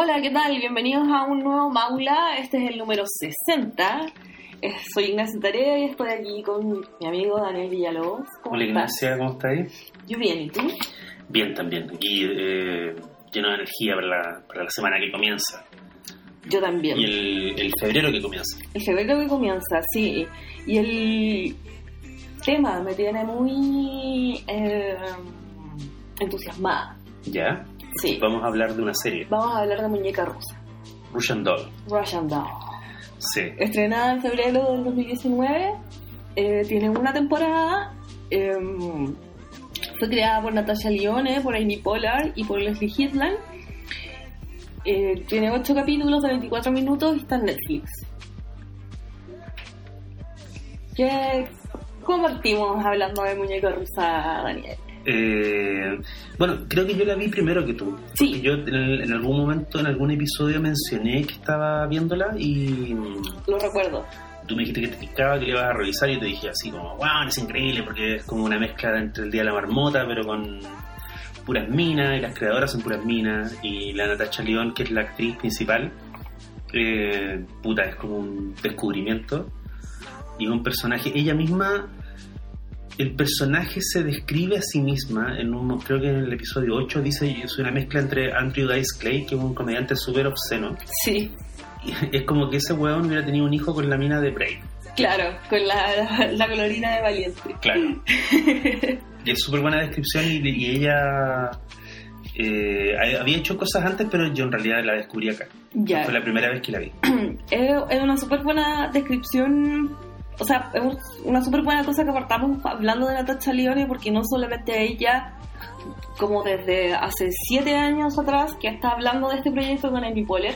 Hola, ¿qué tal? Bienvenidos a un nuevo Maula. Este es el número 60. Eh, Soy Ignacia Tarea y estoy aquí con mi amigo Daniel Villalobos. ¿Cómo Hola? Ignacia, ¿cómo estás ahí? Yo bien, ¿y tú? Bien también, aquí eh, lleno de energía para la, para la semana que comienza Yo también. y el, el febrero que comienza. El febrero que comienza, sí. Y el tema me tiene muy eh, entusiasmada. ¿Ya? Sí. Vamos a hablar de una serie, Vamos a hablar de Muñeca Rusa. Russian Doll. Russian Doll. Sí, Estrenada en febrero del 2019, eh, tiene una temporada. eh, fue creada por Natasha Lyonne, por Amy Pollard y por Leslie Hitland. Eh, tiene 8 capítulos de 24 minutos y está en Netflix. ¿Qué, ¿Cómo partimos hablando de muñeca rusa, Daniel? Eh, bueno, creo que yo la vi primero que tú. Sí. Yo en, en algún momento, en algún episodio mencioné que estaba viéndola y Lo recuerdo. tú me dijiste que te picaba, que le ibas a revisar y te dije así como, wow, es increíble porque es como una mezcla entre el Día de la Marmota, pero con puras minas y las creadoras son puras minas y la Natasha León, que es la actriz principal, eh, puta, es como un descubrimiento y un personaje, ella misma, el personaje se describe a sí misma, en un, creo que en el episodio 8 dice, soy una mezcla entre Andrew Dice Clay, que es un comediante súper obsceno, Sí, y es como que ese weón hubiera tenido un hijo con la mina de Brave. claro, con la, la colorina de Valiente. Claro. Y es súper buena descripción y, y ella eh, había hecho cosas antes, pero yo en realidad la descubrí acá. Ya. Fue la primera vez que la vi. es, es una súper buena descripción, o sea, es una súper buena cosa que partamos hablando de Natasha Lyonne porque no solamente ella, como desde hace siete años atrás, que está hablando de este proyecto con Amy Poehler,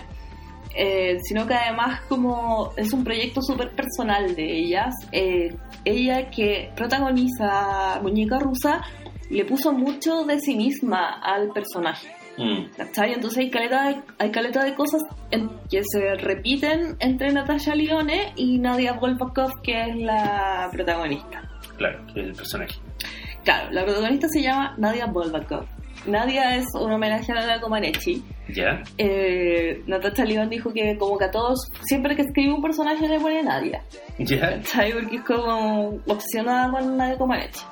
eh, sino que además como es un proyecto súper personal de ellas. Eh, ella que protagoniza Muñeca Rusa le puso mucho de sí misma al personaje. Mm, ¿Cachai? Entonces hay caleta, de, hay caleta de cosas en- que se repiten entre Natasha Lyonne y Nadia Volbakov, que es la protagonista. claro, que es el personaje. Claro, la protagonista se llama Nadia Volbakov. Nadia es un homenaje a Nadia Comaneci. ¿Ya? Eh, Natasha Lyonne dijo que como que a todos, siempre que escribe un personaje le pone Nadia. ¿Ya? ¿Cachai? Porque es como obsesionada con Nadia Comaneci.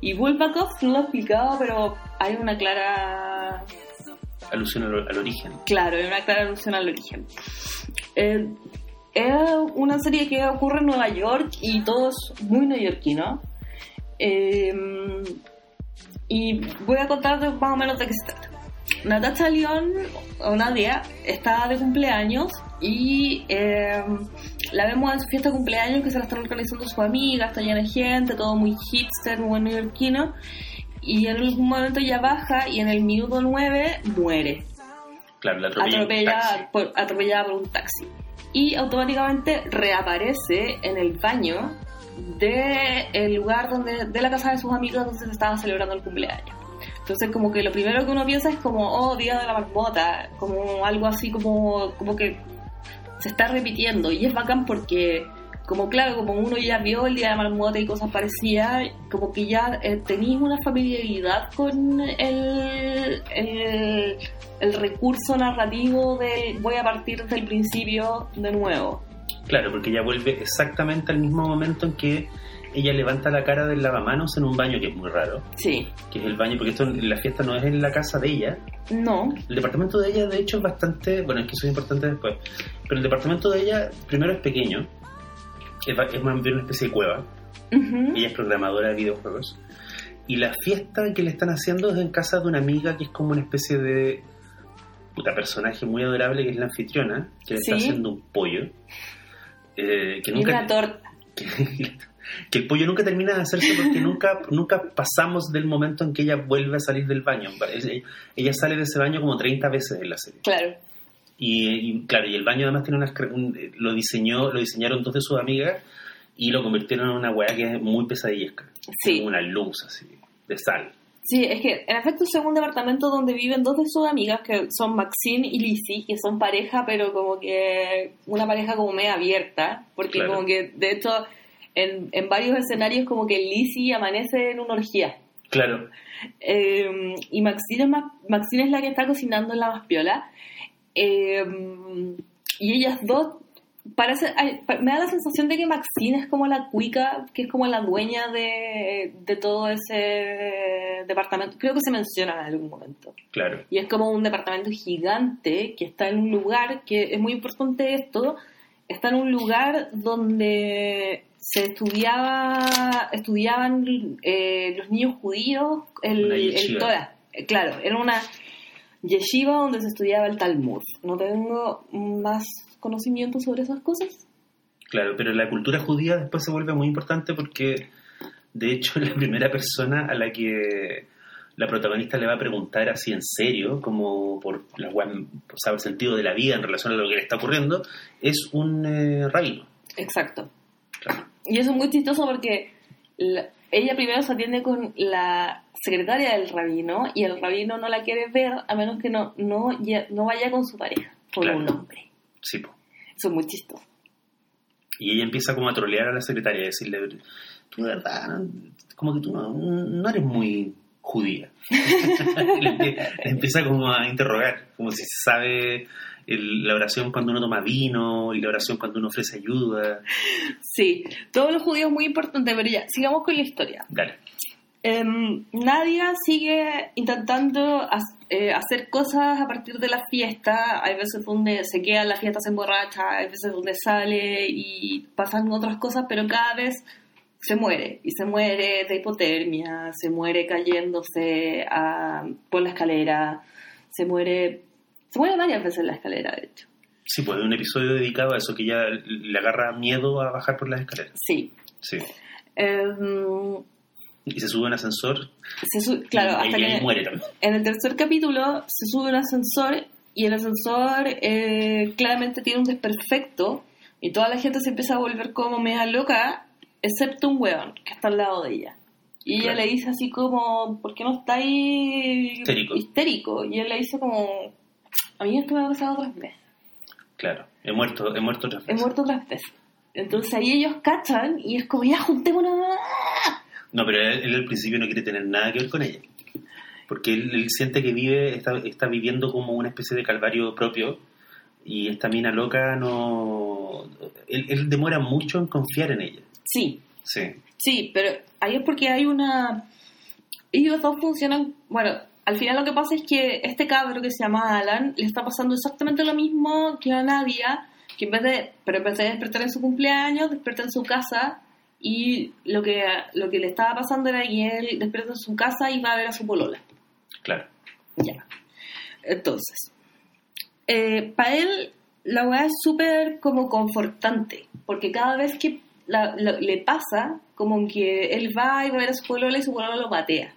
Y Volbakov no lo explicaba, pero hay una clara Alusión al, al origen. Claro, es una clara alusión al origen. Eh, es una serie que ocurre en Nueva York y todo es muy neoyorquino. Eh, y voy a contar más o menos de qué se trata. Natasha León, o Nadia, está de cumpleaños y eh, la vemos en su fiesta de cumpleaños que se la están organizando sus amigas, está llena de gente, todo muy hipster, muy neoyorquino. Y en algún momento ella baja y en el minuto 9 muere Claro, la atropellada por, atropellada por un taxi. Y automáticamente reaparece en el baño de el lugar donde, de la casa de sus amigos donde se estaba celebrando el cumpleaños. Entonces como que lo primero que uno piensa es como, oh, Día de la Marmota, como algo así como, como que se está repitiendo. Y es bacán porque, como claro, como uno ya vio el Día de Marmota y cosas parecidas, como que ya eh, tenéis una familiaridad con el, el, el recurso narrativo de voy a partir desde el principio de nuevo. Claro, porque ella vuelve exactamente al mismo momento en que ella levanta la cara del lavamanos en un baño que es muy raro. Sí. Que es el baño, porque esto la fiesta no es en la casa de ella, No. El departamento de ella, de hecho, es bastante. Bueno, es que eso es importante después. Pero el departamento de ella, primero, es pequeño. Es, más bien una especie de cueva. Ella es programadora de videojuegos. Y la fiesta que le están haciendo es en casa de una amiga que es como una especie de. Puta personaje muy adorable que es la anfitriona, que le está Sí. haciendo un pollo. eh, que nunca. una torta. que, que el pollo nunca termina de hacerse porque nunca, nunca pasamos del momento en que ella vuelve a salir del baño. Ella, ella sale de ese baño como 30 veces en la serie. Claro. Y, y, claro, y el baño además tiene unas un- lo diseñó, lo diseñaron dos de sus amigas y lo convirtieron en una weá que es muy pesadillesca. Sí. Como una luz así, de sal. Sí, es que en efecto es un departamento donde viven dos de sus amigas que son Maxine y Lizzie, que son pareja, pero como que una pareja como media abierta, porque Claro. como que de hecho en, en varios escenarios como que Lizzie amanece en una orgía. Claro, Eh, y Maxine es, más, Maxine es la que está cocinando en la más piola. Eh, y ellas dos, parece, me da la sensación de que Maxine es como la cuica, que es como la dueña de, de todo ese departamento. Creo que se menciona en algún momento. Claro. Y es como un departamento gigante que está en un lugar que es muy importante esto. Está en un lugar donde se estudiaba, estudiaban eh, los niños judíos el, el. Torah. Eh, Claro, era una yeshiva donde se estudiaba el Talmud. No tengo más conocimiento sobre esas cosas. Claro, pero la cultura judía después se vuelve muy importante porque, de hecho, la primera persona a la que la protagonista le va a preguntar así en serio, como por la guan- o sea, el sentido de la vida en relación a lo que le está ocurriendo, es un eh, rabino. Exacto. Claro. Y eso es muy chistoso porque la- ella primero se atiende con la secretaria del rabino y el rabino no la quiere ver a menos que no, no, no vaya con su pareja, con Claro. un hombre. Sí, po. Eso es muy chistoso. Y ella empieza como a trolear a la secretaria y decirle, tú de verdad, como que tú no, no eres muy judía. le empieza como a interrogar, como si sabe el- la oración cuando uno toma vino y la oración cuando uno ofrece ayuda. Sí, todos los judíos muy importante, pero ya, sigamos con la historia. Dale. Nadia sigue intentando ha- eh, hacer cosas a partir de la fiesta. Hay veces donde se queda la fiesta, se emborracha, hay veces donde sale y pasan otras cosas, pero cada vez se muere. Y se muere de hipotermia, se muere cayéndose a- por la escalera, se muere. Se muere varias veces en la escalera, de hecho. Sí, pues hay un episodio dedicado a eso, que ella le agarra miedo a bajar por las escaleras. Sí. Sí. Em, Y se sube a un ascensor se su- claro, y, hasta que muere también. en el tercer capítulo se sube un ascensor y el ascensor eh, claramente tiene un desperfecto y toda la gente se empieza a volver como media loca, excepto un weón que está al lado de ella. Y ella le dice así como, ¿por qué no está ahí Histérico. histérico? Y él le dice como, a mí esto me ha pasado otras veces, Claro, he muerto, he muerto otras he veces. muerto otras veces. Entonces ahí ellos cachan y es como, ya juntémonos. No, pero él, él al principio no quiere tener nada que ver con ella. Porque él, él siente que vive, está, está viviendo como una especie de calvario propio. Y esta mina loca no. Él, él demora mucho en confiar en ella. Sí, Sí, Sí, pero ahí es porque hay una... Ellos dos funcionan... Bueno, al final lo que pasa es que este cabro que se llama Alan le está pasando exactamente lo mismo que a Nadia, que en vez de, pero en vez de despertar en su cumpleaños, despierta en su casa y lo que, lo que le estaba pasando era que él despierta en su casa y va a ver a su polola. claro. Ya. Entonces, para él la weá es súper como confortante, porque cada vez que la- la- le pasa, como que él va y va a ver a su polola y su polola lo patea.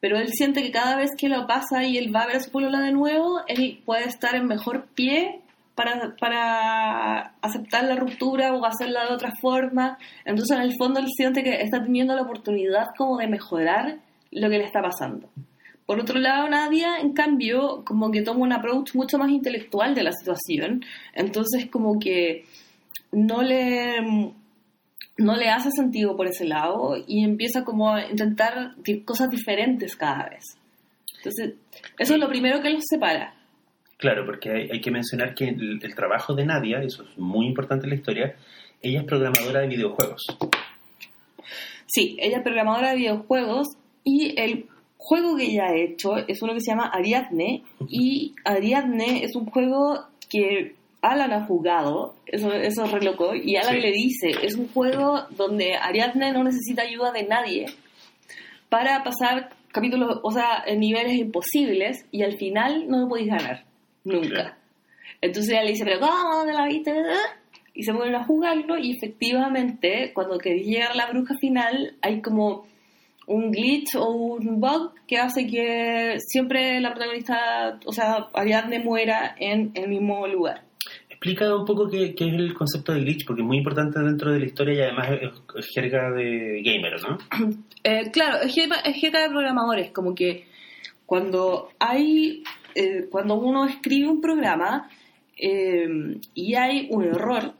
Pero él siente que cada vez que lo pasa y él va a ver a su polola de nuevo, él puede estar en mejor pie para, para aceptar la ruptura o hacerla de otra forma. Entonces, en el fondo, él siente que está teniendo la oportunidad como de mejorar lo que le está pasando. Por otro lado, Nadia, en cambio, como que toma un approach mucho más intelectual de la situación. Entonces, como que no le, no le hace sentido por ese lado y empieza como a intentar cosas diferentes cada vez. Entonces, eso es lo primero que los separa. Claro, porque hay, hay que mencionar que el, el trabajo de Nadia, eso es muy importante en la historia, ella es programadora de videojuegos. Sí, ella es programadora de videojuegos y el juego que ella ha hecho es uno que se llama Ariadne y Ariadne es un juego que Alan ha jugado, eso, eso es re loco, y Alan Sí. le dice, es un juego donde Ariadne no necesita ayuda de nadie para pasar capítulos, o sea, en niveles imposibles y al final no lo podéis ganar, nunca. Entonces ella le dice, pero ¿cómo ¿Dónde la viste? Y se vuelven a jugarlo y efectivamente cuando que llega la bruja final hay como un glitch o un bug que hace que siempre la protagonista, o sea, Ariadne muera en el mismo lugar. Explica un poco qué, qué es el concepto de glitch, porque es muy importante dentro de la historia y además es, es jerga de gamer, ¿no? Eh, claro, es jerga, es jerga de programadores, como que cuando hay, eh, cuando uno escribe un programa eh, y hay un error,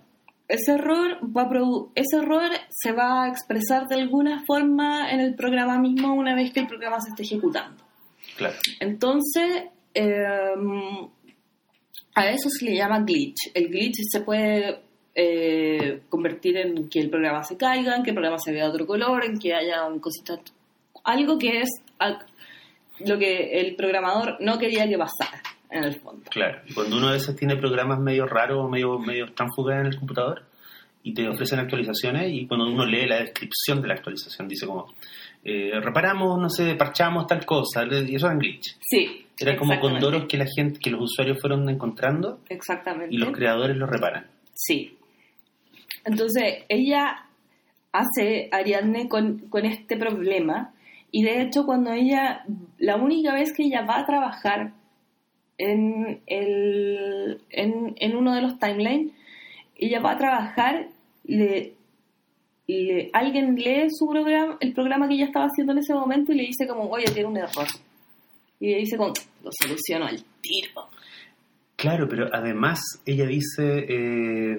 ese error, va a produ- ese error se va a expresar de alguna forma en el programa mismo una vez que el programa se esté ejecutando. Claro. Entonces, a eso se le llama glitch. El glitch se puede eh, convertir en que el programa se caiga, en que el programa se vea de otro color, en que haya un cosita, algo que es lo que el programador no quería que pasara, en el fondo. Claro, y cuando uno a veces tiene programas medio raros o medio, medio tránfugas en el computador y te ofrecen actualizaciones y cuando uno lee la descripción de la actualización dice como eh, reparamos, no sé, parchamos tal cosa, y eso era un glitch. Sí. Era como con exactamente. doros que la gente, que los usuarios fueron encontrando Exactamente. y los creadores los reparan. Sí. Entonces, ella hace Ariadne con, con este problema y de hecho cuando ella, la única vez que ella va a trabajar en, el, en, en uno de los timelines, ella va a trabajar, le, le- alguien lee su programa, el programa que ella estaba haciendo en ese momento y le dice como, oye, tiene un error. Y le dice como, lo soluciono al tiro. Claro, pero además ella dice, eh,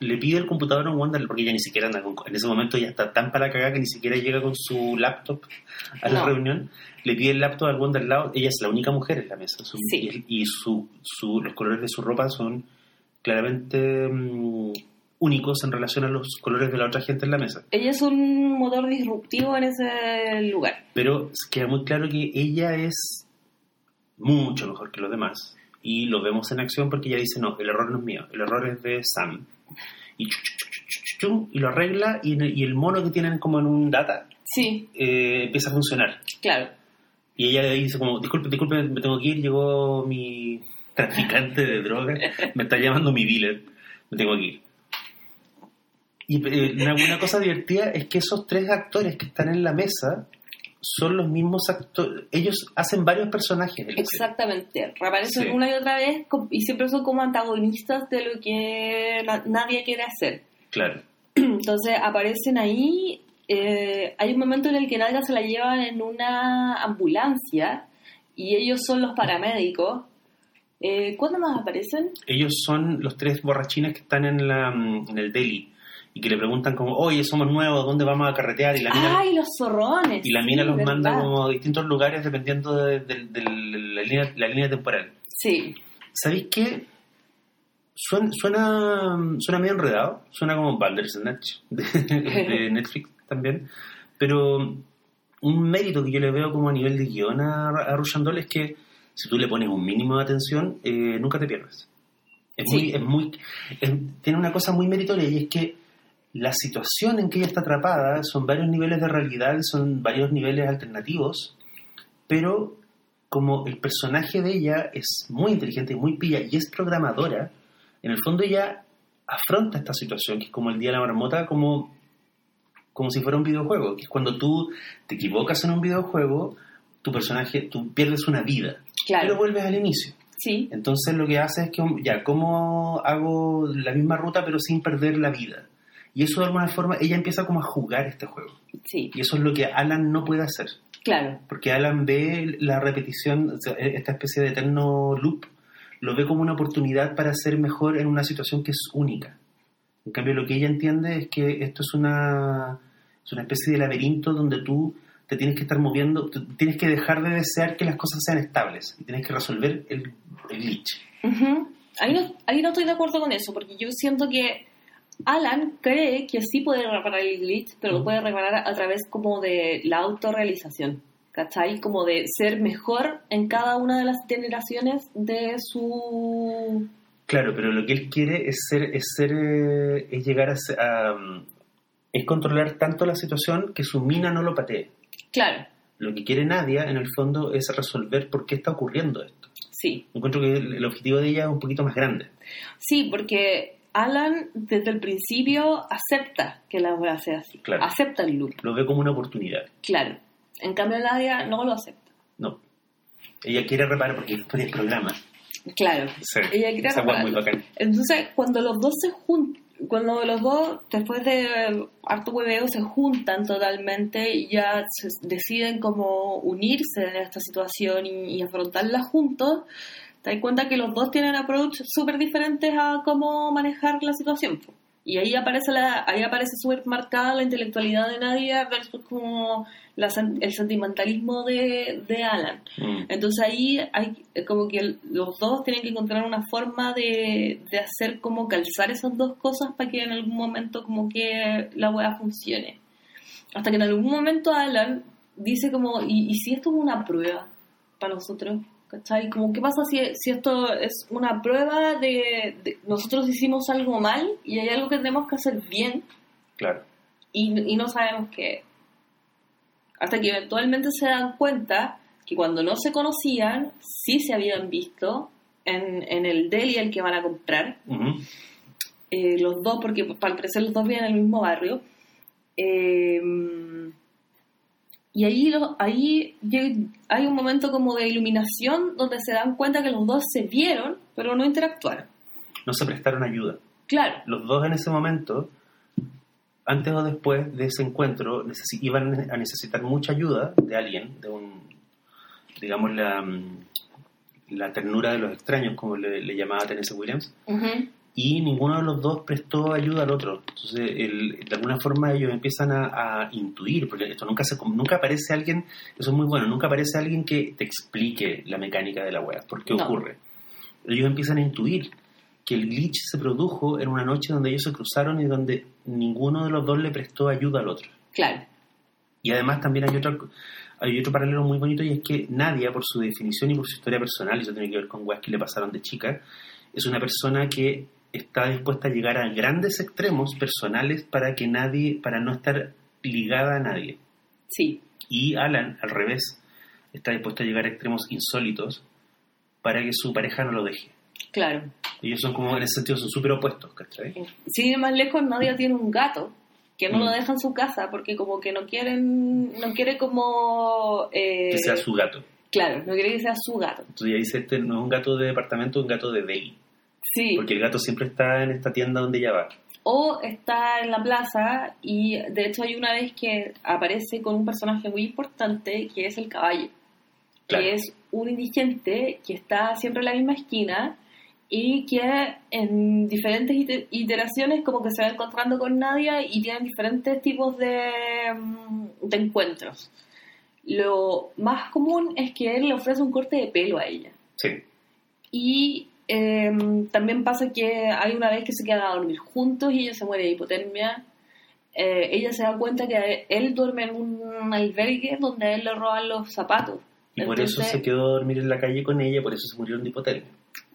le pide el computador a un Wonderland, porque ella ni siquiera anda con, en ese momento ya está tan para cagar que ni siquiera llega con su laptop a la No. reunión. Le pide el laptop al Wonderland, ella es la única mujer en la mesa. su- Sí. Y, y su, su- los colores de su ropa son claramente mm, únicos en relación a los colores de la otra gente en la mesa. Ella es un motor disruptivo en ese lugar. Pero queda muy claro que ella es mucho mejor que los demás. Y lo vemos en acción porque ella dice, no, el error no es mío, el error es de Sam. Y, chu, chu, chu, y lo arregla y, y el mono que tienen como en un data Sí, eh, empieza a funcionar. claro. Y ella dice como, disculpe, disculpe, me tengo que ir, llegó mi traficante de droga, me está llamando mi dealer, me tengo que ir. Y eh, una, cosa divertida es que esos tres actores que están en la mesa son los mismos actores, ellos hacen varios personajes. Exactamente. Reaparecen Sí. una y otra vez y siempre son como antagonistas de lo que na- nadie quiere hacer. Claro. Entonces aparecen ahí. eh, hay un momento en el que Nadia se la llevan en una ambulancia y ellos son los paramédicos. Eh, ¿Cuándo más aparecen? Ellos son los tres borrachines que están en, la, mm, en el deli y que le preguntan como, oye, somos nuevos, ¿dónde vamos a carretear? Y la mina, ¡Ay, los zorrones! y la mina sí, los verdad. manda como a distintos lugares dependiendo de, de- de la, línea, la línea temporal. Sí, ¿Sabéis qué? Suena, suena, suena medio enredado, suena como Bandersnatch de, de Netflix también, pero un mérito que yo le veo como a nivel de guion a, a es que si tú le pones un mínimo de atención, eh, nunca te pierdes. Es Sí. muy, es muy, es- tiene una cosa muy meritoria y es que la situación en que ella está atrapada son varios niveles de realidad, son varios niveles alternativos, pero como el personaje de ella es muy inteligente y muy pilla y es programadora, en el fondo ella afronta esta situación, que es como el día de la marmota, como, como si fuera un videojuego, que es cuando tú te equivocas en un videojuego, tu personaje, tú pierdes una vida, pero claro. vuelves al inicio. Sí, Entonces lo que hace es que, ya, ¿cómo hago la misma ruta pero sin perder la vida? Y eso de alguna forma, ella empieza como a jugar este juego. sí, Y eso es lo que Alan no puede hacer. claro. Porque Alan ve la repetición, o sea, esta especie de eterno loop, lo ve como una oportunidad para ser mejor en una situación que es única. En cambio, lo que ella entiende es que esto es una, es una especie de laberinto donde tú te tienes que estar moviendo, tienes que dejar de desear que las cosas sean estables y tienes que resolver el, el glitch. Ujú. ahí, no, ahí no estoy de acuerdo con eso, porque yo siento que Alan cree que sí puede reparar el glitch, pero lo Mm. puede reparar a, través como de la autorrealización, ¿cachai? Como de ser mejor en cada una de las generaciones de su... Claro, pero lo que él quiere es ser, es ser, eh, es llegar a, a, um, es controlar tanto la situación que su mina no lo patee. Claro, Lo que quiere Nadia, en el fondo, es resolver por qué está ocurriendo esto. sí. Encuentro que el objetivo de ella es un poquito más grande. Sí, porque Alan desde el principio acepta que la obra sea así, Claro. acepta el loop, Lo ve como una oportunidad. claro. En cambio Nadia no lo acepta. No. Ella quiere reparar porque esto es programa. Claro. Sí. Ella quiere Esa es muy bacán. Entonces, cuando los dos se juntan, cuando los dos, después de harto hueveo, se juntan totalmente y ya se deciden como unirse en esta situación y, y afrontarla juntos, te das cuenta que los dos tienen approach súper diferentes a cómo manejar la situación. Y ahí aparece la, ahí aparece súper marcada la intelectualidad de Nadia versus como la el sentimentalismo de, de Alan. Mm. Entonces ahí hay como que el- los dos tienen que encontrar una forma de, de hacer como calzar esas dos cosas para que en algún momento como que la weá funcione. Hasta que en algún momento Alan dice como, ¿y, y si esto es una prueba para nosotros? ¿Cachai? Como, ¿qué pasa si, si esto es una prueba de, de nosotros hicimos algo mal y hay algo que tenemos que hacer bien Claro. y, y no sabemos qué. Hasta que eventualmente se dan cuenta que cuando no se conocían, sí se habían visto en, en el deli al que van a comprar, Ujú. eh, los dos, porque al parecer los dos viven en el mismo barrio. Eh, y ahí, lo- ahí hay un momento como de iluminación donde se dan cuenta que los dos se vieron, pero no interactuaron. No se prestaron ayuda. Claro, Los dos en ese momento, antes o después de ese encuentro, iban a necesitar mucha ayuda de alguien, de un, digamos, la, la ternura de los extraños, como le, le llamaba Tennessee Williams, Ujú. Y ninguno de los dos prestó ayuda al otro. Entonces, el- de alguna forma ellos empiezan a, a intuir, porque esto nunca se nunca aparece alguien, eso es muy bueno, nunca aparece alguien que te explique la mecánica de la web, por qué No. ocurre. Ellos empiezan a intuir que el glitch se produjo en una noche donde ellos se cruzaron y donde ninguno de los dos le prestó ayuda al otro. claro, Y además también hay otro, hay otro paralelo muy bonito y es que Nadia, por su definición y por su historia personal, y eso tiene que ver con weas que le pasaron de chica, es una persona que está dispuesta a llegar a grandes extremos personales para que nadie, para no estar ligada a nadie. sí, Y Alan, al revés, está dispuesto a llegar a extremos insólitos para que su pareja no lo deje. claro. Ellos son como, en ese sentido, son súper opuestos, ¿cachai? Ir más lejos, Nadia tiene un gato que no Mm. lo deja en su casa porque como que no quieren, no quiere como... eh, Que sea su gato. Claro, no quiere que sea su gato. Entonces ya dice, este no es un gato de departamento, es un gato de deli. Sí. Porque el gato siempre está en esta tienda donde ella va. O está en la plaza y de hecho hay una vez que aparece con un personaje muy importante que es el caballo. Claro. Que es un indigente que está siempre en la misma esquina y que en diferentes iter- iteraciones como que se va encontrando con Nadia y tienen diferentes tipos de, mm, de encuentros. Lo más común es que él le ofrece un corte de pelo a ella. Sí. Y eh, también pasa que hay una vez que se quedan a dormir juntos y ella se muere de hipotermia. Eh, ella se da cuenta que él duerme en un albergue donde a él le roban los zapatos. Y por eso Entonces, se quedó a dormir en la calle con ella, por eso se murieron de hipotermia.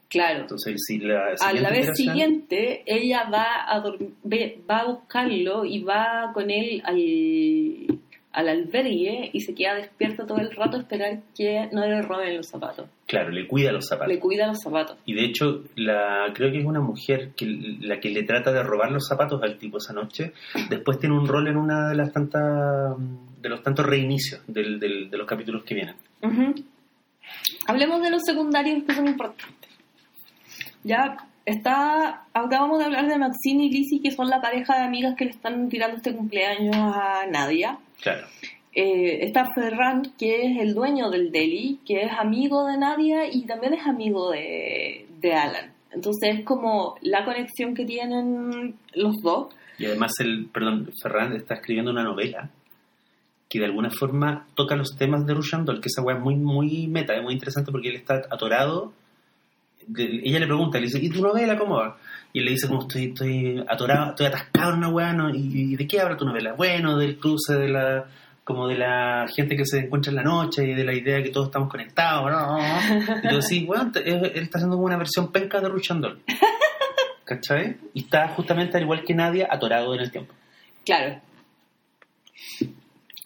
Claro. Entonces, si la A la vez siguiente, ella va a, va a buscarlo y va con él al, al albergue y se queda despierta todo el rato a esperar que no le roben los zapatos. Claro, le cuida los zapatos. Le cuida los zapatos. Y de hecho, la, creo que es una mujer que la que le trata de robar los zapatos al tipo esa noche. Después tiene un rol en una de las tantas de los tantos reinicios del- del- de los capítulos que vienen. Ujú. Hablemos de los secundarios que son importantes. Ya está, acabamos de hablar de Maxine y Lizzie, que son la pareja de amigas que le están tirando este cumpleaños a Nadia. Claro. Eh, está Ferran, que es el dueño del deli, que es amigo de Nadia y también es amigo de, de Alan. Entonces es como la conexión que tienen los dos. Y además, el, perdón, Ferran está escribiendo una novela que de alguna forma toca los temas de Rushandol, que esa weá es muy, muy meta, es muy interesante porque él está atorado. ella le pregunta, le dice, ¿y tu novela cómo va? Y él le dice, como estoy, estoy atorado, estoy atascado en una weá. ¿Y, y de qué habla tu novela? Bueno, del cruce de la como de la gente que se encuentra en la noche y de la idea de que todos estamos conectados, ¿no? Y yo, sí, bueno, él está haciendo como una versión penca de Rushandol. ¿Cachai? Y está justamente al igual que Nadia, atorado en el tiempo. Claro.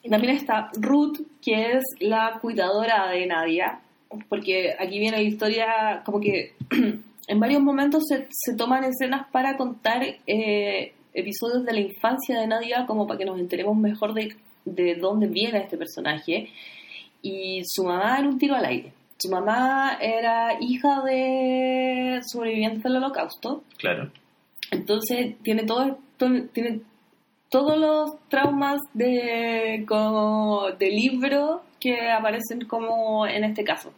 Y también está Ruth, que es la cuidadora de Nadia, porque aquí viene la historia, como que en varios momentos se, se toman escenas para contar eh, episodios de la infancia de Nadia, como para que nos enteremos mejor de, de dónde viene este personaje. Y su mamá era un tiro al aire. Su mamá era hija de sobrevivientes del holocausto. Claro. Entonces tiene todo, to- tiene todos los traumas de como de libro que aparecen como en este caso.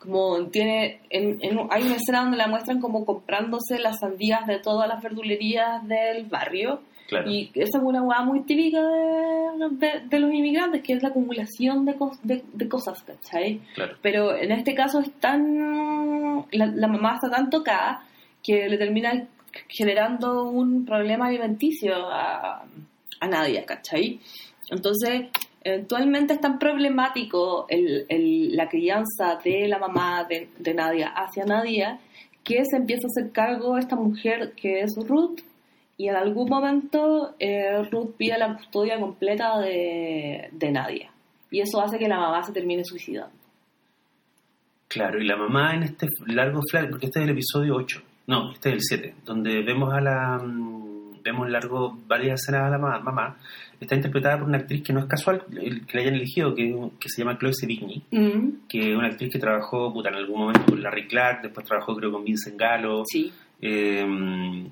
Como tiene, en, en- hay una escena donde la muestran como comprándose las sandías de todas las verdulerías del barrio. Claro. Y esa es una hueá muy típica de, de- de los inmigrantes, que es la acumulación de, cos- de, de cosas, ¿cachai? Claro. Pero en este caso es tan... La, la mamá está tan tocada que le termina generando un problema alimenticio a, a Nadia, ¿cachai? Entonces, eventualmente es tan problemático el, el- la crianza de la mamá de, de Nadia hacia Nadia que se empieza a hacer cargo esta mujer que es Ruth y en algún momento eh, Ruth pide la custodia completa de, de Nadia. Y eso hace que la mamá se termine suicidando. Claro, y la mamá en este largo flash, porque este es el episodio 8, no, este es el 7, donde vemos a la. mm, Vemos largo varias escenas a la ma- mamá. Está interpretada por una actriz que no es casual que la hayan elegido, que, que se llama Chloe Sevigny, que es una actriz que trabajó puta, en algún momento con Larry Clark, después trabajó creo con Vincent Gallo. Sí. Eh,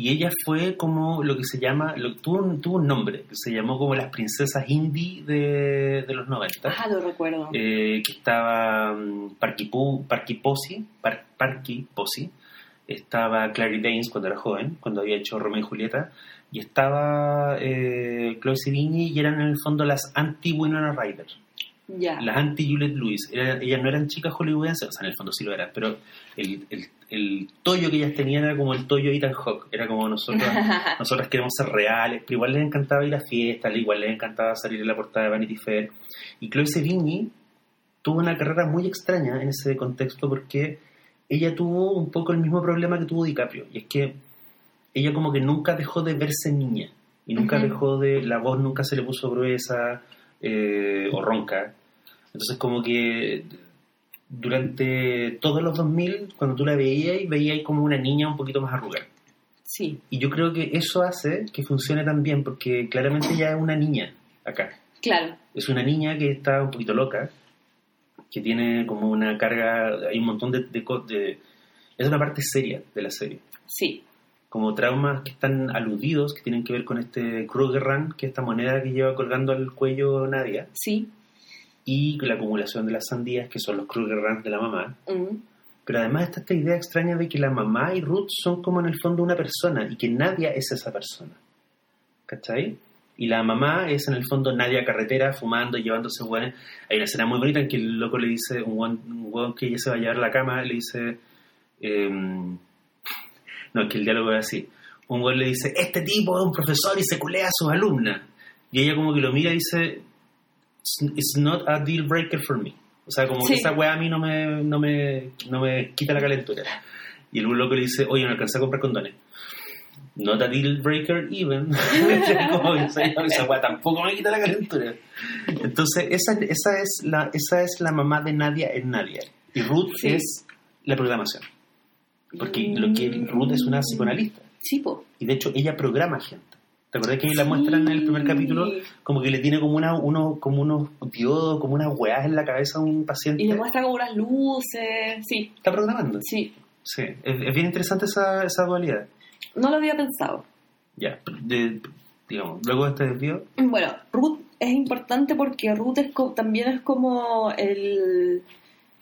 y ella fue como lo que se llama, lo, tuvo, un, tuvo un nombre, que se llamó como las princesas indie de, de los 90 Ah, lo recuerdo. eh, que estaba mm, Parky, Pu- Parky Posey, Par- Parky Posey, estaba Clary Danes cuando era joven, cuando había hecho Romeo y Julieta, y estaba eh, Chloe Sevigny y eran en el fondo las anti-Winona Ryder, ya. las anti-Juliette Lewis. Era- ellas no eran chicas hollywoodenses, o sea, en el fondo sí lo eran, pero el, el, el tollo que ellas tenían era como el tollo Ethan Hawke, era como nosotros nosotras queremos ser reales, pero igual les encantaba ir a fiestas, igual les encantaba salir en la portada de Vanity Fair. Y Chloe Sevigny tuvo una carrera muy extraña en ese contexto porque ella tuvo un poco el mismo problema que tuvo DiCaprio, y es que ella como que nunca dejó de verse niña, y nunca Ujú. dejó de, la voz nunca se le puso gruesa eh, o ronca. Entonces como que durante todos los 2000, cuando tú la veías, veías como una niña un poquito más arrugada. Sí, Y yo creo que eso hace que funcione tan bien, porque claramente ella es una niña acá. claro. Es una niña que está un poquito loca, que tiene como una carga, hay un montón de, de, de- Es una parte seria de la serie. Sí, Como traumas que están aludidos, que tienen que ver con este Kruger Run, que es esta moneda que lleva colgando al cuello Nadia, sí. Y la acumulación de las sandías, que son los Kruger Runs de la mamá. mm, Pero además está esta idea extraña de que la mamá y Ruth son como en el fondo una persona y que Nadia es esa persona. ¿Cachai? Y la mamá es en el fondo Nadia carretera, fumando llevándose hueones. Hay una escena muy bonita en que el loco le dice, un hueón, que ella se va a llevar a la cama, le dice... em, no, es que el diálogo es así. Un hueón le dice, este tipo es un profesor y se culea a sus alumnas. Y ella como que lo mira y dice, it's not a deal breaker for me. O sea, como Sí. que esa weá a mí no me, no, me, no me quita la calentura. Y el loco le dice, oye, no alcancé a comprar condones. Not a deal breaker even. como que esa, weá tampoco me quita la calentura. Entonces, esa, esa, es la, esa es la mamá de Nadia en Nadia. Y Ruth Sí. es la programación. Porque lo que Ruth es una psicoanalista. Sí, po. Y de hecho, ella programa gente. ¿Te acuerdas que la muestran en el primer Sí. capítulo? Como que le tiene como, una, uno, como unos diodos, como unas weas en la cabeza a un paciente. Y le muestra como unas luces. Sí, Está programando. sí. Sí, es, es bien interesante esa, esa dualidad. No lo había pensado. Ya, de- digamos, luego de este desvío, Bueno, Ruth es importante porque Ruth es co- también es como el,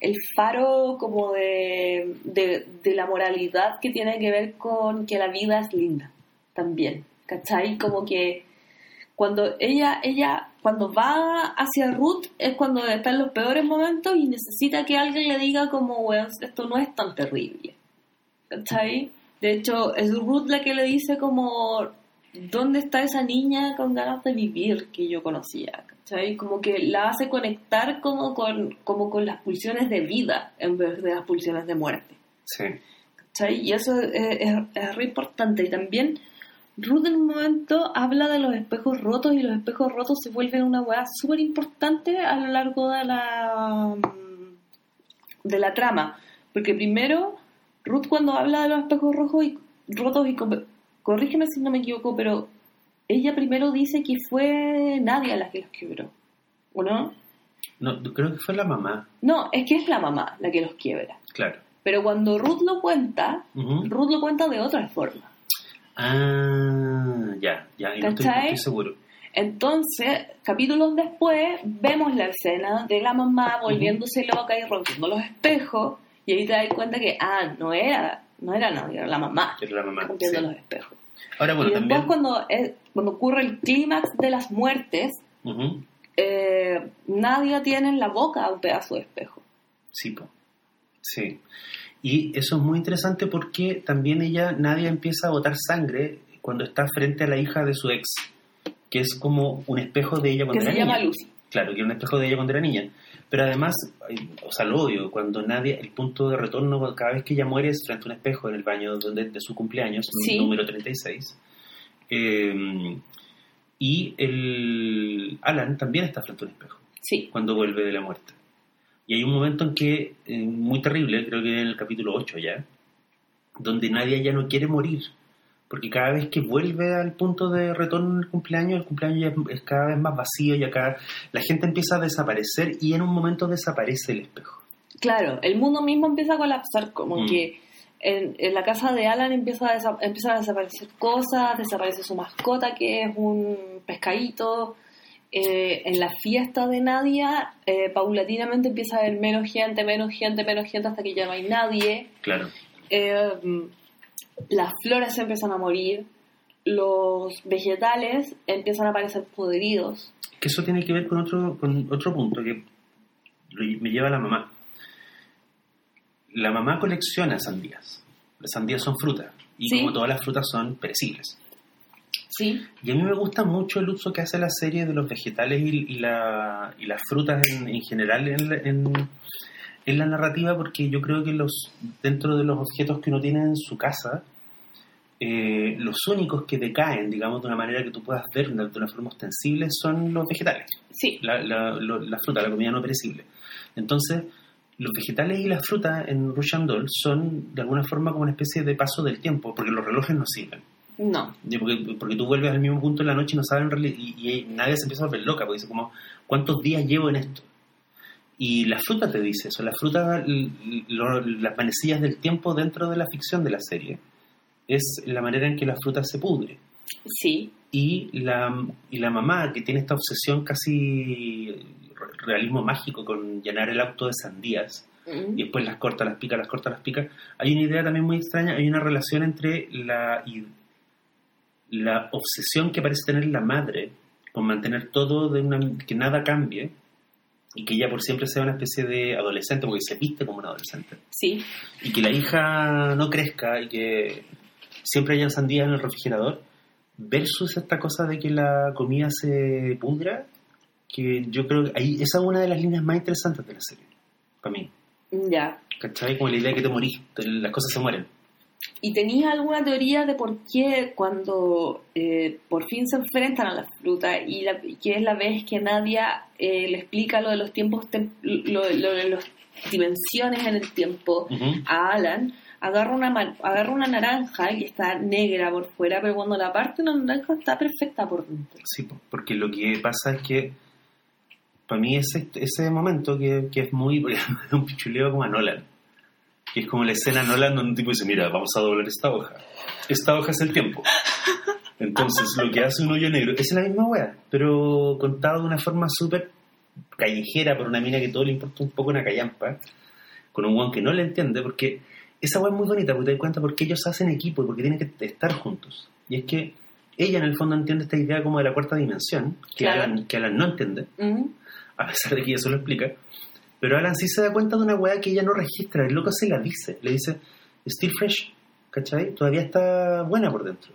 el faro como de, de, de la moralidad que tiene que ver con que la vida es linda también, ¿cachai? Como que cuando ella, ella, cuando va hacia Ruth es cuando está en los peores momentos y necesita que alguien le diga como, weón, esto no es tan terrible, ¿cachai? De hecho, es Ruth la que le dice como, ¿dónde está esa niña con ganas de vivir que yo conocía? ¿cachai? Como que la hace conectar como con, como con las pulsiones de vida en vez de las pulsiones de muerte. sí. ¿cachai? Y eso es, es, es re importante. Y también Ruth en un momento habla de los espejos rotos y los espejos rotos se vuelven una weá súper importante a lo largo de la, de la trama. Porque primero, Ruth cuando habla de los espejos rojos y rotos y corrígeme si no me equivoco, pero ella primero dice que fue Nadia la que los quebró. ¿O no? No, creo que fue la mamá, No, es que es la mamá la que los quiebra. claro. Pero cuando Ruth lo cuenta. Ruth lo cuenta de otra forma. Ah, ya, ya, y no estoy, no ¿Cachai? estoy seguro. Entonces, capítulos después, vemos la escena de la mamá volviéndose loca y rompiendo los espejos, y ahí te das cuenta que, ah, no era, no era nadie, era la mamá Era la mamá. rompiendo sí. los espejos. Ahora, bueno, y después también. cuando, es- cuando ocurre el clímax de las muertes, eh, nadie tiene en la boca un pedazo de espejo. Sí, po. sí. Y eso es muy interesante porque también ella, nadie empieza a botar sangre cuando está frente a la hija de su ex, que es como un espejo de ella Que cuando se era llama niña. Lucy. Claro, que era un espejo de ella cuando era niña. Pero además, o sea, lo odio, cuando nadie, el punto de retorno, cada vez que ella muere es frente a un espejo en el baño donde, de su cumpleaños, Sí. número 36. Eh, y el Alan también está frente a un espejo Sí, cuando vuelve de la muerte. Y hay un momento en que, eh, muy terrible, creo que en el capítulo 8 ya, donde nadie ya no quiere morir. Porque cada vez que vuelve al punto de retorno en el cumpleaños, el cumpleaños ya es, cada vez más vacío y acá la gente empieza a desaparecer y en un momento desaparece el espejo. claro, el mundo mismo empieza a colapsar, como Mm. que en, en la casa de Alan empieza a empiezan a desaparecer cosas, desaparece su mascota que es un pescadito. Eh, en la fiesta de Nadia, eh, paulatinamente empieza a haber menos gente, menos gente, menos gente hasta que ya no hay nadie. Claro. Eh, las flores se empiezan a morir, los vegetales empiezan a aparecer podridos. Que eso tiene que ver con otro, con otro punto que me lleva a la mamá. La mamá colecciona sandías. Las sandías son frutas. Y Sí. como todas las frutas son perecibles. Sí, Y a mí me gusta mucho el uso que hace la serie de los vegetales y, y la, y las frutas en, en general en la, en- en la narrativa, porque yo creo que los dentro de los objetos que uno tiene en su casa, eh, los únicos que decaen, digamos, de una manera que tú puedas ver de una forma ostensible, son los vegetales, sí, la, la, lo- la fruta, la comida no perecible. Entonces, los vegetales y las frutas en Rush and Doll son de alguna forma como una especie de paso del tiempo, porque los relojes no sirven. No. Porque, porque tú vuelves al mismo punto en la noche y no sabes en realidad, y, y nadie se empieza a volver loca, porque dice como, ¿cuántos días llevo en esto? Y la fruta te dice eso, la fruta, lo- las manecillas del tiempo dentro de la ficción de la serie, es la manera en que la fruta se pudre. Sí, Y la, y la mamá, que tiene esta obsesión casi re- realismo mágico con llenar el auto de sandías, Mm. y después las corta, las pica, las corta, las pica. Hay una idea también muy extraña, hay una relación entre la, la obsesión que parece tener la madre con mantener todo de una, que nada cambie y que ella por siempre sea una especie de adolescente porque se viste como una adolescente sí, y que la hija no crezca y que siempre haya sandías en el refrigerador versus esta cosa de que la comida se pudra que yo creo que ahí esa es una de las líneas más interesantes de la serie para mí ya. ¿Cachai? Como la idea de que te morís, las cosas se mueren. ¿Y tenías alguna teoría de por qué cuando eh, por fin se enfrentan a la fruta y, la, y que es la vez que Nadia eh, le explica lo de los tiempos, lo, lo de las dimensiones en el tiempo a Alan, agarra una, agarra una naranja y está negra por fuera, pero cuando la parte una naranja está perfecta por dentro. Sí, po, porque lo que pasa es que para mí ese, ese momento que, que es muy un pichuleo como a Nolan que es como la escena Nolan donde un tipo dice mira, vamos a doblar esta hoja esta hoja es el tiempo entonces lo que hace un hoyo negro es la misma wea pero contado de una forma súper callejera por una mina que todo le importa un poco una callampa con un guan que no le entiende porque esa wea es muy bonita porque te das cuenta porque ellos hacen equipo y porque tienen que estar juntos y es que ella en el fondo entiende esta idea como de la cuarta dimensión que, Claro. Alan, que Alan no entiende a pesar de que ella se lo explica. Pero Alan sí se da cuenta de una weá que ella no registra. El loco se la dice. Le dice, still fresh, ¿cachai? Todavía está buena por dentro.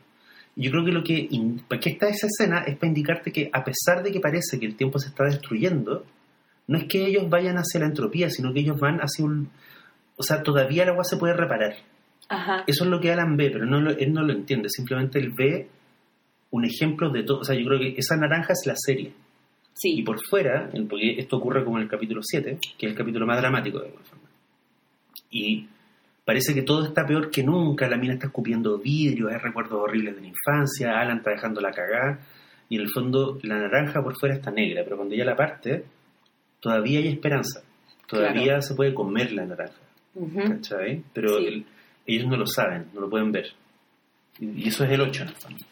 Y yo creo que lo que... ¿Para qué está esa escena? Es para indicarte que a pesar de que parece que el tiempo se está destruyendo, no es que ellos vayan hacia la entropía, sino que ellos van hacia un... O sea, todavía la weá se puede reparar. Ajá, Eso es lo que Alan ve, pero no lo- él no lo entiende. Simplemente él ve un ejemplo de todo. O sea, yo creo que esa naranja es la serie. Y sí, por fuera, porque esto ocurre como en el capítulo 7, que es el capítulo más dramático de alguna forma. Y parece que todo está peor que nunca, la mina está escupiendo vidrio, hay recuerdos horribles de la infancia, Alan está dejando la cagada, y en el fondo la naranja por fuera está negra, pero cuando ella la parte, todavía hay esperanza, todavía Claro. se puede comer la naranja, ujú, ¿cachai? Pero Sí. el- ellos no lo saben, no lo pueden ver. Y, y eso es el 8 en el fondo.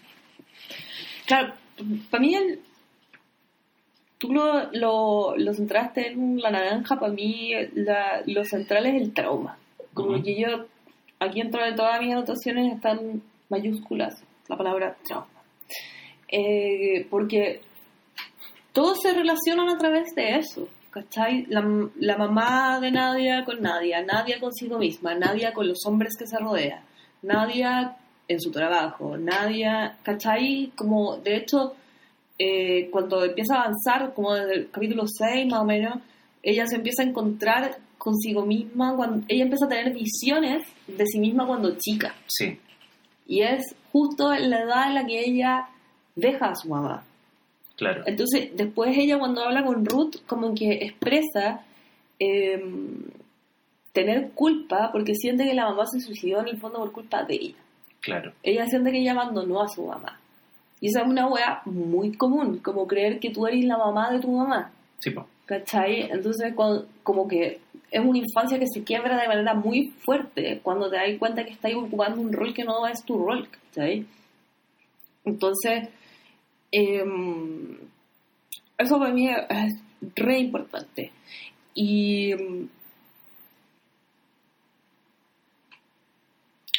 Claro, para mí el, tú lo, lo, lo centraste en la naranja, para mí la, lo central es el trauma. Como Ujú. que yo, aquí dentro de todas mis anotaciones están mayúsculas la palabra trauma. Eh, porque todos se relacionan a través de eso. ¿Cachai? La, la mamá de Nadia con Nadia, Nadia consigo misma, Nadia con los hombres que se rodea, Nadia en su trabajo, Nadia, ¿cachai? Como, de hecho, eh, cuando empieza a avanzar, como desde el capítulo 6 más o menos, ella se empieza a encontrar consigo misma, cuando ella empieza a tener visiones de sí misma cuando chica. Sí, Y es justo en la edad en la que ella deja a su mamá. claro. Entonces, después ella cuando habla con Ruth, como que expresa eh, tener culpa porque siente que la mamá se suicidó en el fondo por culpa de ella. Claro. Ella siente que ella abandonó a su mamá. Y esa es una wea muy común, como creer que tú eres la mamá de tu mamá. Sí, po. ¿Cachai? Entonces, cuando- como que es una infancia que se quiebra de manera muy fuerte cuando te das cuenta que estás ocupando un rol que no es tu rol, ¿cachai? Entonces, em, eso para mí es re importante. Y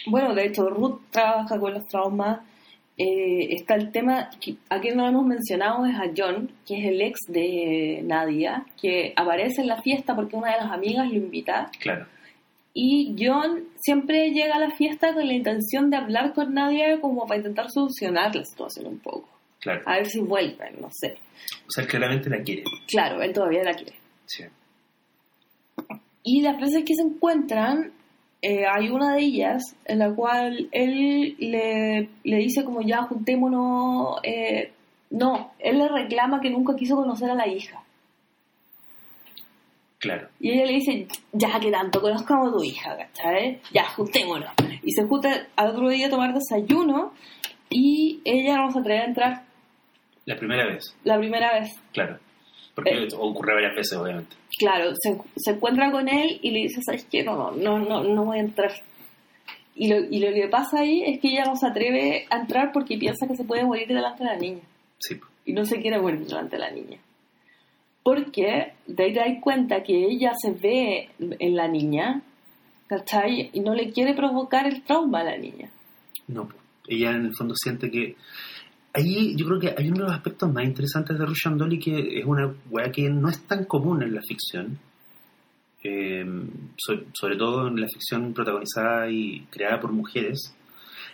bueno, de hecho, Ruth trabaja con los traumas. Eh, está el tema, que aquí no hemos mencionado, es a John, que es el ex de Nadia, que aparece en la fiesta porque una de las amigas lo invita. Claro. Y John siempre llega a la fiesta con la intención de hablar con Nadia como para intentar solucionar la situación un poco. Claro. A ver si vuelven, no sé. O sea, claramente la quiere. Claro, él todavía la quiere. Sí. Y las veces que se encuentran, eh, hay una de ellas en la cual él le, le dice como ya juntémonos. eh, no, él le reclama que nunca quiso conocer a la hija. Claro. Y ella le dice, ya que tanto conozcamos a tu hija, ¿cachai? Ya, juntémonos. Y se junta al otro día a tomar desayuno y ella no se atreve a entrar La primera vez. la primera vez. Claro. Porque Eh. ocurre varias veces, obviamente. Claro, se, se encuentra con él y le dice, ¿sabes qué? No, no, no, no voy a entrar. Y lo, y lo que pasa ahí es que ella no se atreve a entrar porque piensa que se puede morir delante de la niña. Sí. Y no se quiere morir delante de la niña. Porque de ahí te das cuenta que ella se ve en la niña, ¿cachai? Y no le quiere provocar el trauma a la niña. No, ella en el fondo siente que... Ahí yo creo que hay uno de los aspectos más interesantes de Russian Dolly que es una weá que no es tan común en la ficción. Eh, so- sobre todo en la ficción protagonizada y creada por mujeres.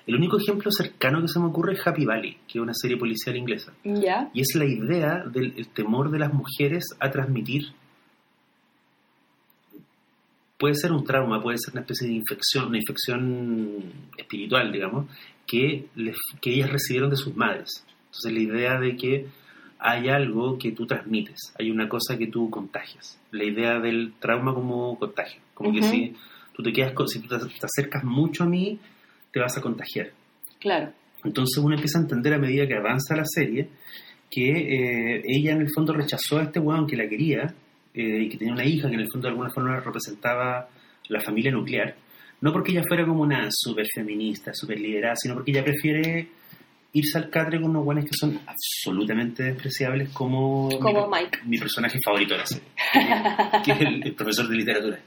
El único ejemplo cercano que se me ocurre es Happy Valley, que es una serie policial inglesa. ¿Ya? Y es la idea del el temor de las mujeres a transmitir. Puede ser un trauma, puede ser una especie de infección, una infección espiritual, digamos, que, les- que ellas recibieron de sus madres. Entonces la idea de que hay algo que tú transmites, hay una cosa que tú contagias. La idea del trauma como contagio. Como que Ujú. si tú te quedas, con- si tú te, te acercas mucho a mí, te vas a contagiar. Claro. Entonces uno empieza a entender a medida que avanza la serie que eh, ella en el fondo rechazó a este weón que la quería eh, y que tenía una hija que en el fondo de alguna forma representaba la familia nuclear. No porque ella fuera como una super feminista, super liderada, sino porque ella prefiere irse al catre con unos weones que son absolutamente despreciables como, Como mi, Mike. mi personaje favorito de la serie, que es el, el profesor de literatura.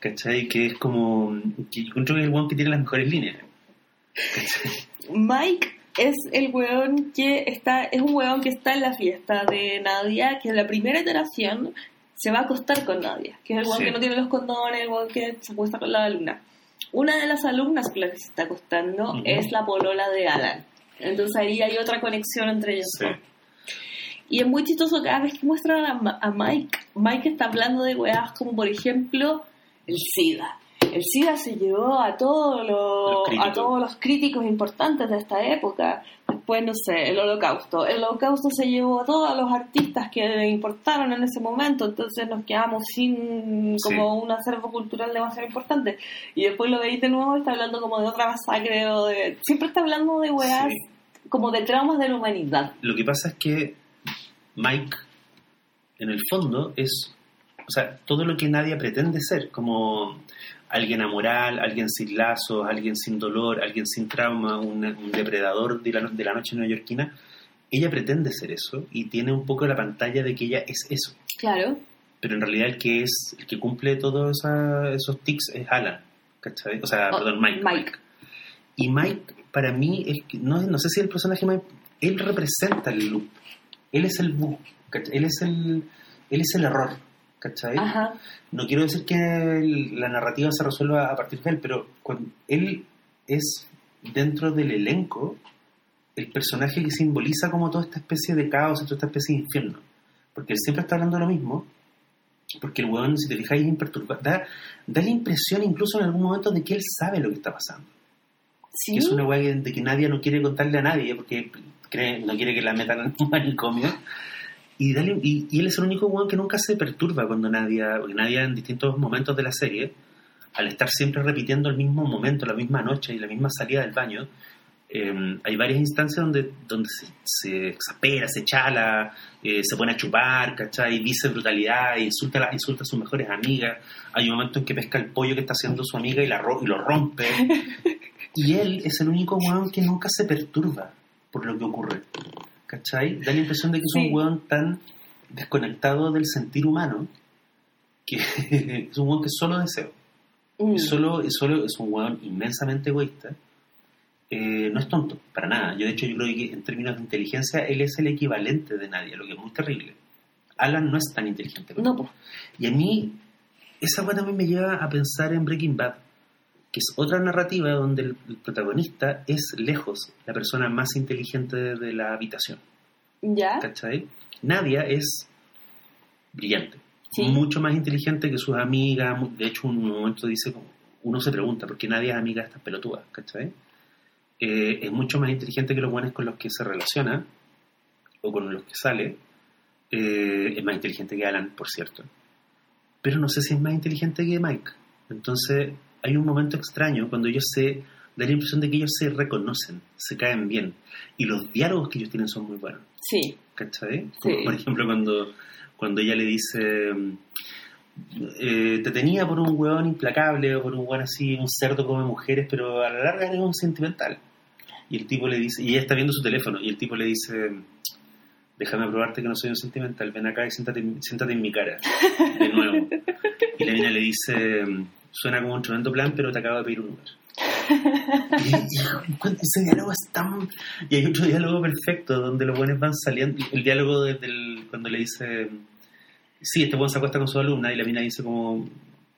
¿Cachai? Que es como... Que yo encuentro que es el weón que tiene las mejores líneas. ¿Cachai? Mike es el weón que está, es un weón que está en la fiesta de Nadia, que en la primera iteración se va a acostar con Nadia, que es el weón Sí. que no tiene los condones, el weón que se acuesta con la alumna. Una de las alumnas con la que se está acostando es la polola de Alan. Entonces ahí hay otra conexión entre ellos Sí. Y es muy chistoso cada vez que muestran a, Mike. Mike está hablando de weas como, por ejemplo, el SIDA. El SIDA se llevó a, todos Los los a todos los críticos importantes de esta época. Después, no sé, el holocausto. El holocausto se llevó a todos los artistas que le importaron en ese momento. Entonces nos quedamos sin como un acervo cultural demasiado importante. Y después lo veis de nuevo está hablando como de otra masacre o de... Siempre está hablando de weas Sí. como de traumas de la humanidad. Lo que pasa es que Mike, en el fondo, es, o sea, todo lo que nadie pretende ser, como alguien amoral, alguien sin lazos, alguien sin dolor, alguien sin trauma, un, un depredador de la, no- de la noche neoyorquina, ella pretende ser eso y tiene un poco la pantalla de que ella es eso. Claro. Pero en realidad el que es el que cumple todos esa- esos tics es Alan, ¿cachai? O sea, Oh, perdón, Mike. Mike. Y Mike, para mí, es no, no sé si el personaje más... Él representa el loop. Él es el bug. Él es el, él es el error. ¿Cachai? Ajá. No quiero decir que el- la narrativa se resuelva a partir de él, pero cuando él es dentro del elenco el personaje que simboliza como toda esta especie de caos y toda esta especie de infierno. Porque él siempre está hablando lo mismo. Porque el weón, si te fijas, es imperturbable. Da, da la impresión incluso en algún momento de que él sabe lo que está pasando. Sí. Que es una weá que- de que nadie no quiere contarle a nadie porque cree, no quiere que la metan en un manicomio. Y, dale- y, y él es el único weón que nunca se perturba cuando nadie, porque nadie en distintos momentos de la serie, al estar siempre repitiendo el mismo momento, la misma noche y la misma salida del baño, eh, hay varias instancias donde, donde se, se exaspera, se chala, eh, se pone a chupar, ¿cachai? Y dice brutalidad, insulta, a insulta a sus mejores amigas. Hay un momento en que pesca el pollo que está haciendo su amiga y, la ro- y lo rompe. y él es el único weón que nunca se perturba por lo que ocurre. ¿Cachai? Da la impresión de que es Sí. un weón tan desconectado del sentir humano que es un weón que solo deseo. Mm. Y solo, y solo es un weón inmensamente egoísta. Eh, no es tonto, para nada. Yo, de hecho, yo creo que en términos de inteligencia, él es el equivalente de nadie, lo que es muy terrible. Alan no es tan inteligente. como No, pues. Y a mí, esa weá también me lleva a pensar en Breaking Bad, que es otra narrativa donde el, el protagonista es lejos la persona más inteligente de, de la habitación. ¿Ya? ¿Cachai? Nadia es brillante, Sí. mucho más inteligente que sus amigas. De hecho, un momento dice, uno se pregunta, ¿por qué Nadia es amiga de estas pelotudas? ¿Cachai? Eh, es mucho más inteligente que los buenos con los que se relaciona o con los que sale. Eh, es más inteligente que Alan, por cierto. Pero no sé si es más inteligente que Mike. Entonces, hay un momento extraño cuando ellos se. da la impresión de que ellos se reconocen, se caen bien. Y los diálogos que ellos tienen son muy buenos. Sí. ¿Cachai? Como, Sí. por ejemplo, cuando, cuando ella le dice, eh, te tenía por un hueón implacable o por un hueón así, un cerdo come mujeres, pero a la larga eres un sentimental. Y el tipo le dice, y ella está viendo su teléfono, y el tipo le dice, déjame probarte que no soy un sentimental, ven acá y siéntate, siéntate en mi cara, de nuevo. Y la mina le dice, suena como un tremendo plan, pero te acabo de pedir un Uber. Y, ese diálogo es tan... Y hay otro diálogo perfecto donde los buenos van saliendo. El diálogo desde el- cuando le dice... Sí, este buen se acuesta con su alumna y la mina dice como...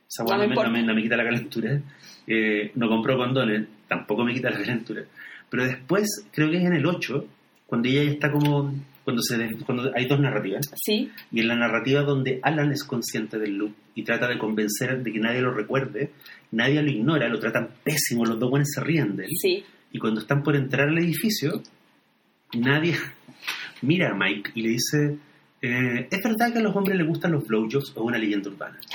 Esa No weá me no, me, importa. no me- no me quita la calentura. Eh, no compró condones, tampoco me quita la calentura. Pero después, creo que es en el 8, cuando ella ya está como... Cuando, se, cuando hay dos narrativas. Sí. Y en la narrativa donde Alan es consciente del loop y trata de convencer de que nadie lo recuerde, nadie lo ignora, lo tratan pésimo, los dos buenos se ríen de él. Sí. Y cuando están por entrar al edificio, nadie mira a Mike y le dice, eh, ¿es verdad que a los hombres les gustan los blowjobs o una leyenda urbana?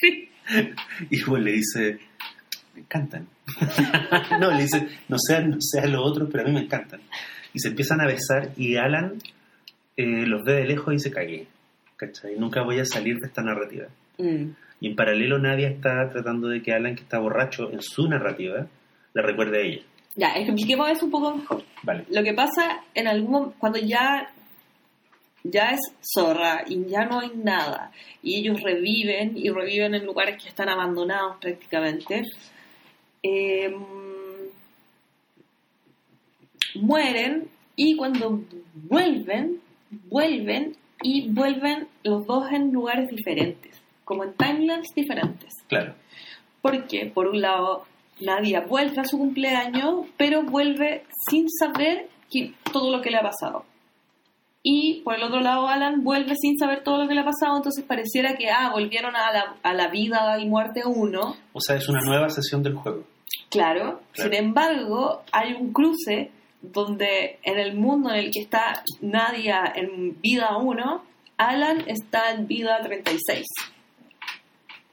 Sí. Y bueno, le dice, me encantan. no, le dice, no sean, no sean los otros, pero a mí me encantan. Y se empiezan a besar y Alan eh, los ve de lejos y se cague. ¿Cachai? Nunca voy a salir de esta narrativa. Mm. Y en paralelo nadie está tratando de que Alan, que está borracho en su narrativa, le recuerde a ella. Ya, expliquemos eso un poco mejor. Vale. Lo que pasa en algún mom- cuando ya ya es zorra y ya no hay nada y ellos reviven y reviven en lugares que están abandonados prácticamente eh, mueren y cuando vuelven vuelven y vuelven los dos en lugares diferentes como en timelines diferentes Claro. porque, por un lado, Nadia vuelve a su cumpleaños, pero vuelve sin saber que- todo lo que le ha pasado. Y por el otro lado, Alan vuelve sin saber todo lo que le ha pasado, entonces pareciera que, ah, volvieron a la, a la vida y muerte uno. O sea, es una nueva sesión del juego. Claro. Claro. Sin embargo, hay un cruce donde en el mundo en el que está Nadia en vida 1, Alan está en vida 36.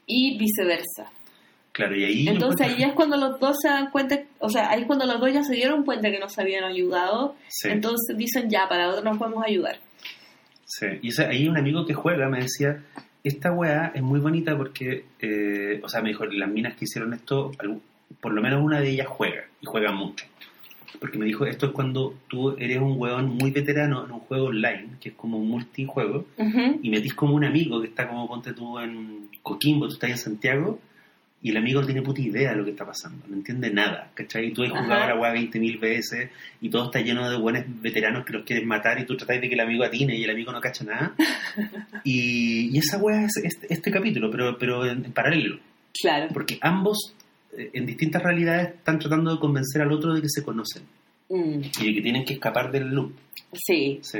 Y viceversa. Claro, y ahí... Entonces ahí es cuando los dos se dan cuenta, o sea, ahí es cuando los dos ya se dieron cuenta que nos habían ayudado. Sí, Entonces dicen, ya, para otro nos podemos ayudar. sí. Y ahí un amigo que juega me decía, esta weá es muy bonita porque, eh, o sea, me dijo, las minas que hicieron esto, por lo menos una de ellas juega, y juega mucho. Porque me dijo, esto es cuando tú eres un weón muy veterano en un juego online, que es como un multijuego, Ujú. y metís como un amigo que está como, ponte tú en Coquimbo, tú estás en Santiago, y el amigo no tiene puta idea de lo que está pasando, no entiende nada, ¿cachai? Y tú has jugado a la weá 20.000 veces, y todo está lleno de buenos veteranos que los quieren matar, y tú tratáis de que el amigo atine, y el amigo no cacha nada. y, y esa weá es este, este capítulo, pero, pero en- en paralelo. Claro. Porque ambos, en distintas realidades, están tratando de convencer al otro de que se conocen Mm, y de que tienen que escapar del loop. sí. Sí,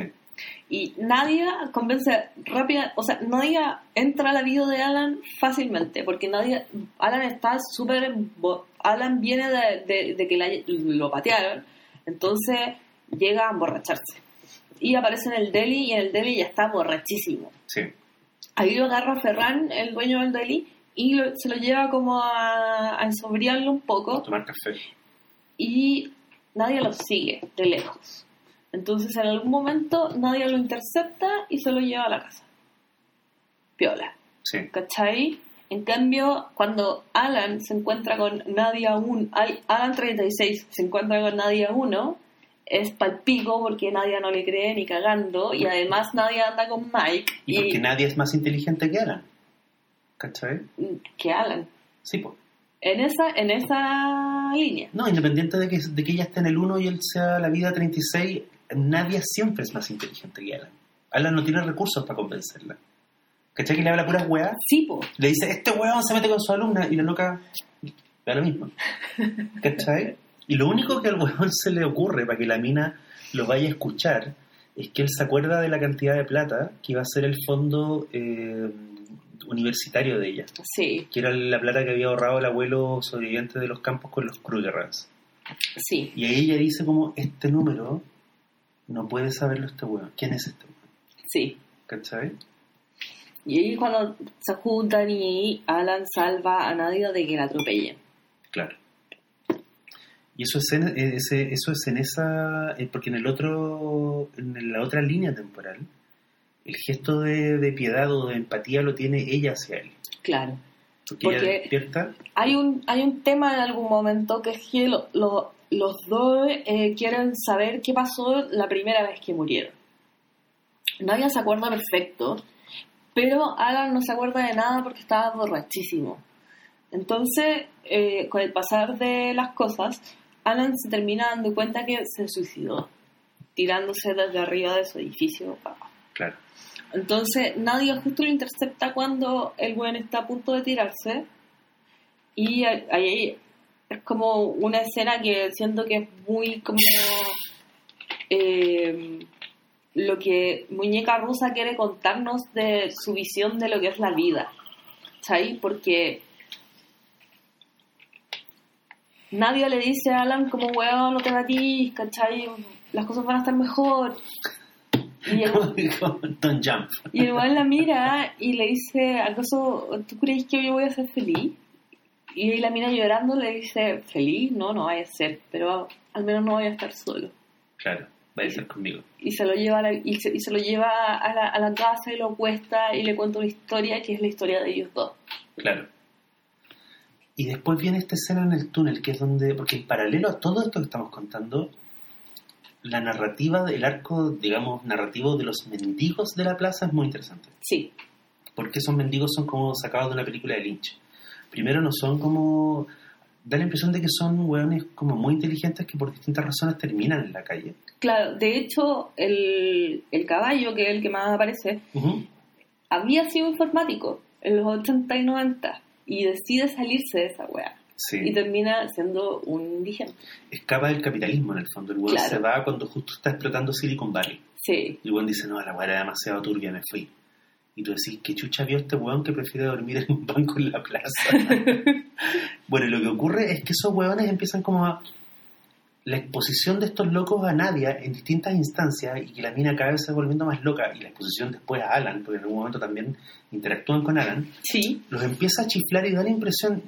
Y Nadia convence rápida, o sea, Nadia entra a la vida de Alan fácilmente, porque Nadia, Alan está súper, Alan viene de, de- de que la- lo patearon, entonces llega a emborracharse. Y aparece en el deli y en el deli ya está borrachísimo. sí, Ahí lo agarra Ferran, el dueño del deli, y lo- se lo lleva como a, a ensobriarlo un poco tomar café. y nadie lo sigue de lejos. Entonces en algún momento nadie lo intercepta y se lo lleva a la casa. Piola, Sí, ¿cachai? En cambio, cuando Alan se encuentra con Nadia 1, ay, Alan 36 se encuentra con Nadia 1, es palpico porque Nadia no le cree ni cagando y además Nadia anda con Mike y porque nadie es más inteligente que Alan. ¿Cachai? que Alan. Sí, pues. En esa, en esa línea. No, independiente de que, de que ella esté en el 1 y él sea la vida 36, nadie siempre es más inteligente que Alan. Alan no tiene recursos para convencerla. ¿Cachai? Que le habla puras weas. Sí, po. Le dice, este weón se mete con su alumna y la loca da lo mismo. ¿Cachai? Y lo único que al weón se le ocurre para que la mina lo vaya a escuchar es que él se acuerda de la cantidad de plata que iba a ser el fondo eh, universitario de ella, Sí, que era la plata que había ahorrado el abuelo sobreviviente de los campos con los Krugerrands. sí. Y ahí ella dice como, este número no puede saberlo este weón. ¿Quién es este weón? Sí. ¿Cachai? Y ahí cuando se juntan y Alan salva a Nadia de que la atropellen. Claro. Y eso es en, ese, eso es en esa. eh, Porque en el otro. En la otra línea temporal, el gesto de, de piedad o de empatía lo tiene ella hacia él. Claro. Porque, Porque- ella despierta. Hay un, hay un tema en algún momento que es que lo- lo- los dos eh, quieren saber qué pasó la primera vez que murieron. Nadia se acuerda perfecto, pero Alan no se acuerda de nada porque estaba borrachísimo. Entonces, eh, con el pasar de las cosas, Alan se termina dando cuenta que se suicidó, tirándose desde arriba de su edificio. Claro. Entonces, Nadia justo lo intercepta cuando el buen está a punto de tirarse. Y ahí es como una escena que siento que es muy como eh, lo que Muñeca Rusa quiere contarnos de su visión de lo que es la vida. ¿Sabes? Porque nadie le dice a Alan como, weón, no te batís, ¿cachai? Las cosas van a estar mejor. Y el, Don't jump. y el weón la mira y le dice, ¿acaso tú crees que yo voy a ser feliz? Y ahí la mira llorando le dice, ¿feliz? No, no vaya a ser, pero al menos no voy a estar solo. Claro. Vaya a ser conmigo. Y se lo lleva a la, y se, y se lo lleva a la, a la casa y lo acuesta y le cuenta una historia que es la historia de ellos dos. Claro. Y después viene esta escena en el túnel, que es donde. Porque en paralelo a todo esto que estamos contando, la narrativa del arco, digamos, narrativo de los mendigos de la plaza es muy interesante. Sí, porque esos mendigos son como sacados de una película de Lynch. Primero no son como... Da la impresión de que son hueones como muy inteligentes que por distintas razones terminan en la calle. claro. De hecho, el, el caballo, que es el que más aparece, había sido informático en los 80 y 90 y decide salirse de esa wea. Sí. Y termina siendo un indigente. Escapa del capitalismo en el fondo. El Claro. se va cuando justo está explotando Silicon Valley. Sí, Y el dice, no, la hueá era demasiado turbia, me fui. Y tú decís, ¿qué chucha vio este hueón que prefiere dormir en un banco en la plaza? bueno, y lo que ocurre es que esos hueones empiezan como a... La exposición de estos locos a Nadia en distintas instancias y que la mina cada vez se va volviendo más loca y la exposición después a Alan, porque en algún momento también interactúan con Alan, sí, los empieza a chiflar y da la impresión,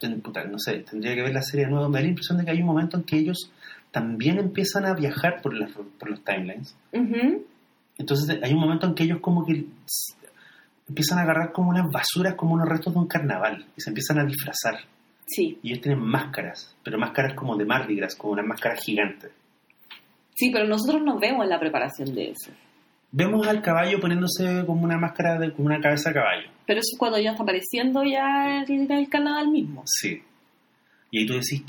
no sé, tendría que ver la serie de nuevo, me da la impresión de que hay un momento en que ellos también empiezan a viajar por, las, por los timelines. Entonces hay un momento en que ellos como que empiezan a agarrar como unas basuras, como unos restos de un carnaval, y se empiezan a disfrazar. Sí, Y ellos tienen máscaras, pero máscaras como de Mardi Gras, como una máscara gigante. sí, pero nosotros no vemos la preparación de eso. Vemos al caballo poniéndose como una máscara, de, como una cabeza de caballo. Pero eso es cuando ya está apareciendo ya el, el carnaval mismo. Sí. Y ahí tú decís,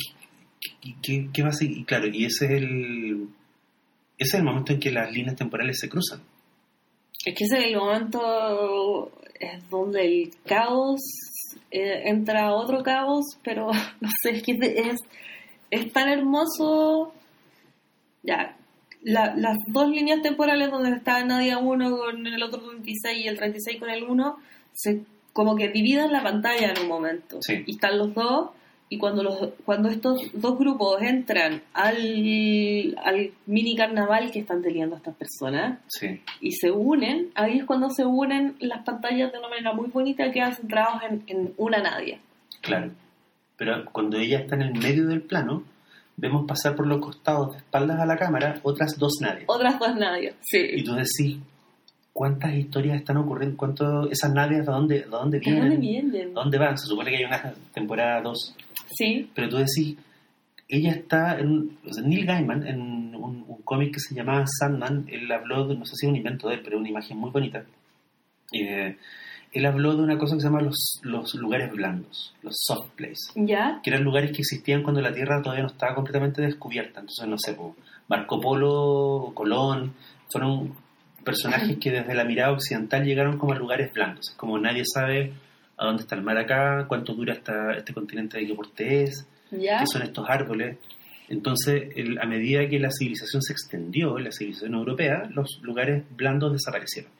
¿qué, qué, qué- qué va a seguir? Y claro, y ese es el... Ese es el momento en que las líneas temporales se cruzan. Es que ese es el momento es donde el caos eh, entra otro caos, pero no sé, es que es, es tan hermoso. Ya, la- las dos líneas temporales donde está Nadia 1 con el otro 26 y el 36 con el 1, se como que dividen la pantalla en un momento. Sí. Y están los dos, y cuando, los, cuando estos dos grupos entran al, al mini carnaval que están teniendo estas personas, Sí. y se unen, ahí es cuando se unen las pantallas de una manera muy bonita que quedan centrados en, en una Nadia. Claro. Pero cuando ella está en el medio del plano, vemos pasar por los costados, de espaldas a la cámara, otras dos nadie. Otras dos Nadias. Y Sí. tú decís, ¿cuántas historias están ocurriendo? ¿Cuánto, ¿Esas nadias de dónde, de dónde ¿De vienen? dónde vienen? ¿De dónde van? Se supone que hay una temporada 2. Sí. Pero tú decís, ella está en o sea, Neil Gaiman, en un, un cómic que se llamaba Sandman, él habló, de, no sé si es un invento de él, pero una imagen muy bonita. Eh, él habló de una cosa que se llama los, los lugares blandos, los soft places. ¿Ya? que eran lugares que existían cuando la Tierra todavía no estaba completamente descubierta. Entonces, no sé, Marco Polo, Colón, fueron personajes que desde la mirada occidental llegaron como a lugares blandos. Es Como nadie sabe a dónde está el mar acá, cuánto dura esta, este continente de qué porte es, ¿Ya? qué son estos árboles. Entonces, el- a medida que la civilización se extendió, la civilización europea, los lugares blandos desaparecieron.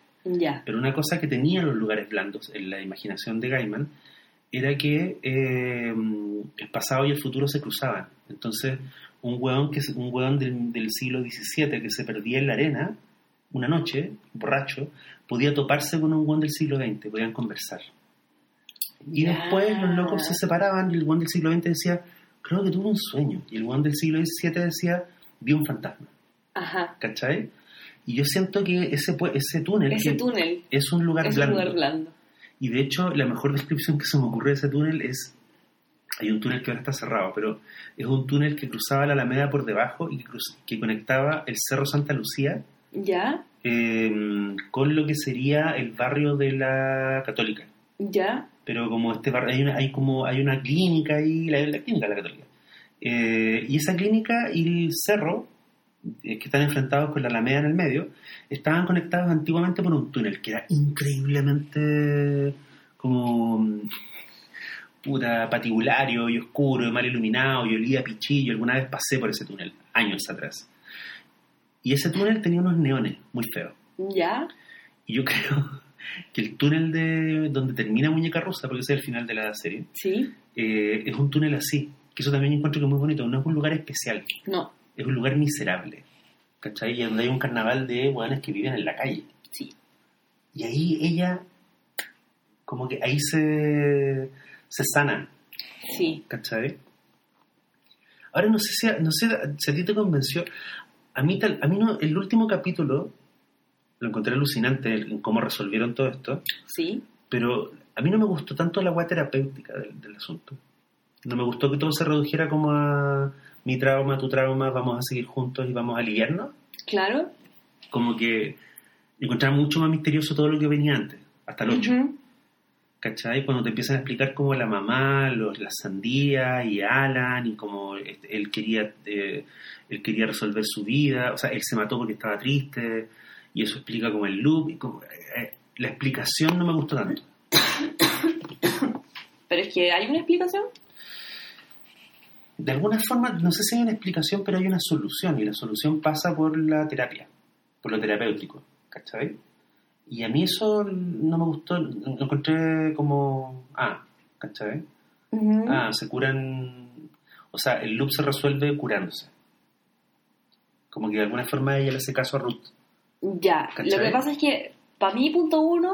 Pero una cosa que tenían los lugares blandos en la imaginación de Gaiman era que eh, el pasado y el futuro se cruzaban. Entonces, un hueón, que, un hueón del, del siglo XVII que se perdía en la arena una noche, borracho, podía toparse con un hueón del siglo XX, podían conversar. Y después los locos se separaban y el hueón del siglo XX decía, creo que tuve un sueño. Y el hueón del siglo XVII decía, vi un fantasma. Ajá. ¿Cachai? Y yo siento que ese, ese túnel Ese túnel es un lugar es un blando. lugar blando. Y de hecho, la mejor descripción que se me ocurre de ese túnel es. Hay un túnel que ahora está cerrado, pero es un túnel que cruzaba la Alameda por debajo y que conectaba el Cerro Santa Lucía ¿Ya? eh, con lo que sería el barrio de la Católica. ¿Ya? Pero como este barrio, hay una, hay como, hay una clínica ahí, la, la clínica de la Católica. Eh, y esa clínica y el cerro, eh, que están enfrentados con la Alameda en el medio, estaban conectados antiguamente por un túnel que era increíblemente como mm, puta patibulario y oscuro y mal iluminado y olía a pichillo. Alguna vez pasé por ese túnel, años atrás. Y ese túnel tenía unos neones muy feos. ¿Ya? Y yo creo que el túnel de donde termina Muñeca Rusa, porque ese es el final de la serie, ¿Sí? eh, es un túnel así. Que eso también encuentro que es muy bonito. No es un lugar especial, No. es un lugar miserable. ¿Cachai? Y donde hay un carnaval de hueones que viven en la calle. Sí. Y ahí ella, como que ahí se, se sana, Sí. ¿cachai? Ahora no sé si no sé si a ti te convenció. A mí, tal, a mí no, el último capítulo lo encontré alucinante en cómo resolvieron todo esto, Sí. pero a mí no me gustó tanto la agua terapéutica del, del asunto. No me gustó que todo se redujera como a mi trauma, tu trauma, vamos a seguir juntos y vamos a aliviarnos. Claro. Como que encontraba mucho más misterioso todo lo que venía antes, hasta el 8. Ujú. ¿Cachai? Cuando te empiezan a explicar cómo la mamá, los, la sandía y Alan y cómo este, él quería, eh, él quería resolver su vida, o sea, él se mató porque estaba triste y eso explica como el loop. y como, eh, la explicación no me gustó tanto. Pero es que hay una explicación. De alguna forma, no sé si hay una explicación, pero hay una solución y la solución pasa por la terapia, por lo terapéutico, ¿cachai? Y a mí eso no me gustó, lo encontré como, ah, ¿cachai? Ah, se curan. O sea, el loop se resuelve curándose. Como que de alguna forma ella le hace caso a Ruth. Ya, ¿Cachai? lo que pasa es que, para mí, punto uno,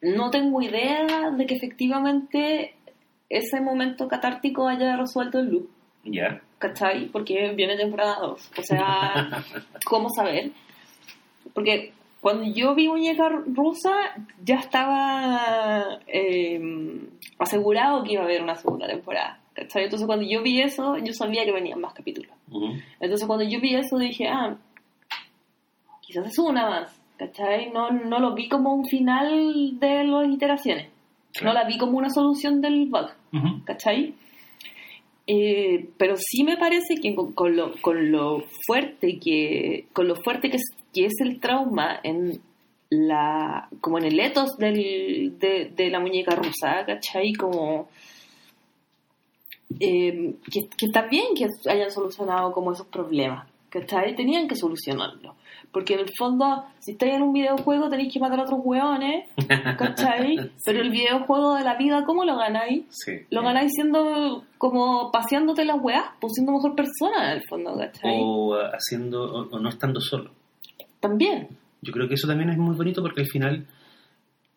no tengo idea de que efectivamente ese momento catártico haya resuelto el loop, ¿Ya? ¿cachai? Porque viene temporada 2. O sea, ¿cómo saber? Porque Cuando yo vi Muñeca Rusa, ya estaba eh, asegurado que iba a haber una segunda temporada. ¿cachai? Entonces cuando yo vi eso, yo sabía que venían más capítulos. Ujú. Entonces cuando yo vi eso dije, ah, quizás es una más, ¿cachai? No, no lo vi como un final de las iteraciones. Claro. No la vi como una solución del bug, Ujú. ¿cachai? Eh, pero sí me parece que con, con lo, con lo fuerte que con lo fuerte que que es el trauma en la como en el ethos del, de, de la muñeca rusa, ¿cachai? Como eh, que, que está bien que hayan solucionado como esos problemas, ¿cachai? Tenían que solucionarlo. Porque en el fondo, si estáis en un videojuego tenéis que matar a otros hueones, ¿cachai? Pero el videojuego de la vida, ¿cómo lo ganáis? Sí. Lo ganáis siendo como paseándote las weas, pues siendo mejor persona en el fondo, ¿cachai? O uh, haciendo, o, o no estando solo. También. Yo creo que eso también es muy bonito porque al final,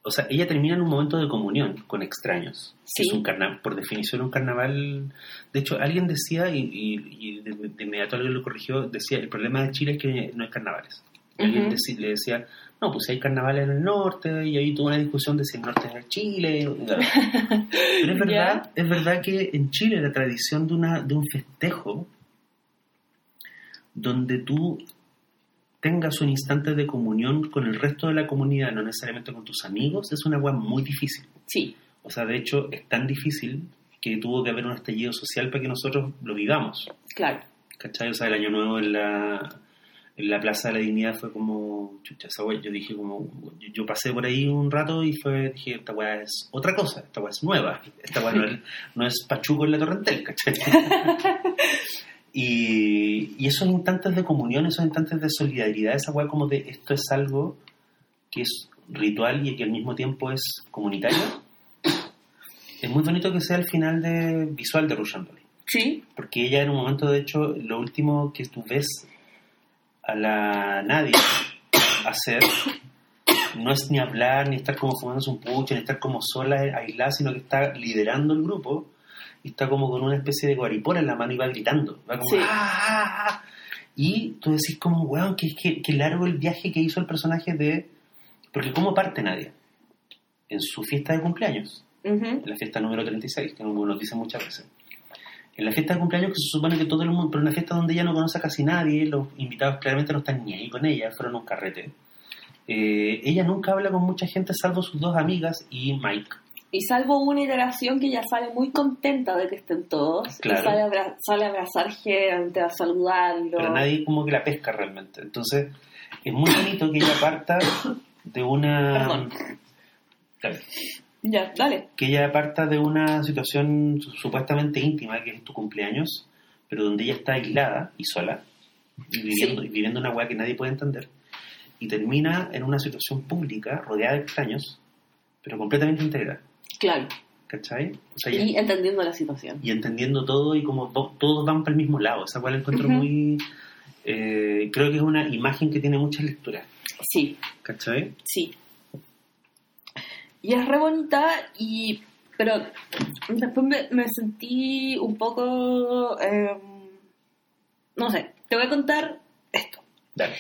o sea, ella termina en un momento de comunión con extraños. Sí. Es un carnaval, por definición, un carnaval. De hecho, alguien decía, y, y- y de, de inmediato alguien lo corrigió, decía: el problema de Chile es que no hay carnavales. Alguien le decía: no, pues hay carnavales en el norte, y ahí tuvo una discusión de si el norte es Chile. Pero es verdad, es verdad que en Chile la tradición de, una, de un festejo donde tú tengas un instante de comunión con el resto de la comunidad, no necesariamente con tus amigos, es una weá muy difícil. Sí, O sea, de hecho, es tan difícil que tuvo que haber un estallido social para que nosotros lo vivamos. claro. ¿Cachai? O sea, el año nuevo en la, en la Plaza de la Dignidad fue como, chucha, esa weá, yo dije como, yo, yo pasé por ahí un rato y fue, dije, esta weá es otra cosa, esta weá es nueva, esta weá no es, no es Pachuco en la Torrentel, ¿cachai? y, y esos instantes de comunión, esos instantes de solidaridad, esa weá como de esto es algo que es ritual y que al mismo tiempo es comunitario, es muy bonito que sea el final de visual de Russian Doll Sí, porque ella en un momento, de hecho, lo último que tú ves a la nadie hacer no es ni hablar, ni estar como fumándose un pucho, ni estar como sola, aislada, sino que está liderando el grupo y está como con una especie de guaripora en la mano y va gritando. Va como, Sí. "Ah, ah, ah". Y tú decís como, weón, qué, qué, qué largo el viaje que hizo el personaje de... Porque ¿cómo parte nadie? En su fiesta de cumpleaños en la fiesta número 36, que como nos dicen muchas veces. En la fiesta de cumpleaños que se supone que todo el mundo, pero una fiesta donde ella no conoce a casi nadie, los invitados claramente no están ni ahí con ella, fueron un carrete. Eh, ella nunca habla con mucha gente salvo sus dos amigas y Mike. Y salvo una iteración que ya sale muy contenta de que estén todos. Claro. Y sale a, abra- sale a abrazar gente, a saludarlo. Pero nadie como que la pesca realmente. Entonces, es muy bonito que ella parta de una... Perdón. Claro. Ya, dale. que ella parta de una situación su- supuestamente íntima, que es tu cumpleaños, pero donde ella está aislada y sola, y viviendo, Sí. y viviendo una weá que nadie puede entender, y termina en una situación pública, rodeada de extraños, pero completamente integrada. Claro. ¿Cachai? O sea, Y entendiendo la situación. y entendiendo todo y como todos van para el mismo lado. Esa cual encuentro muy... eh, creo que es una imagen que tiene muchas lecturas. Sí, ¿Cachai? sí. Y es re bonita y... Pero después me, me sentí un poco... eh, no sé, te voy a contar esto. Dale.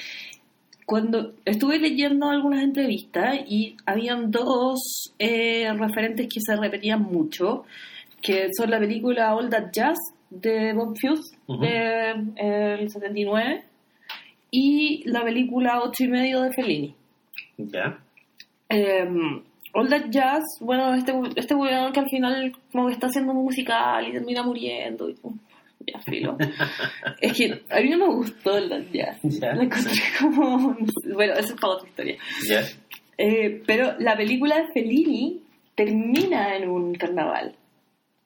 Cuando estuve leyendo algunas entrevistas y habían dos eh, referentes que se repetían mucho, que son la película All That Jazz de Bob Fuse Ujú. del 79 y la película Ocho y medio de Fellini. ¿Ya? Eh, All That Jazz, bueno, este, este que al final como que está haciendo musical y termina muriendo. Y, ya, filo. es que a mí no me gustó All That Jazz. Ya. La encontré como... Bueno, eso es para otra historia. ¿Ya? Eh, pero la película de Fellini termina en un carnaval.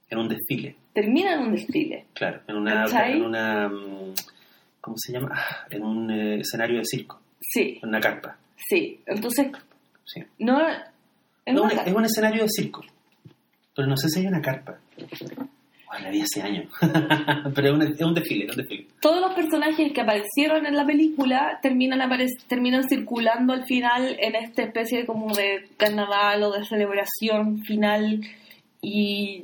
En un desfile. Termina en un desfile. Claro, en una, ¿Cachai? en una mm, ¿cómo se llama? Ah, en un eh, escenario de circo, Sí, en una carpa. sí. Entonces, Sí. no... En No, una es un escenario de circo, pero no sé si hay una carpa. Bueno, la vi hace años, pero es un, es un desfile, es un desfile. todos los personajes que aparecieron en la película terminan terminan circulando al final en esta especie como de carnaval o de celebración final y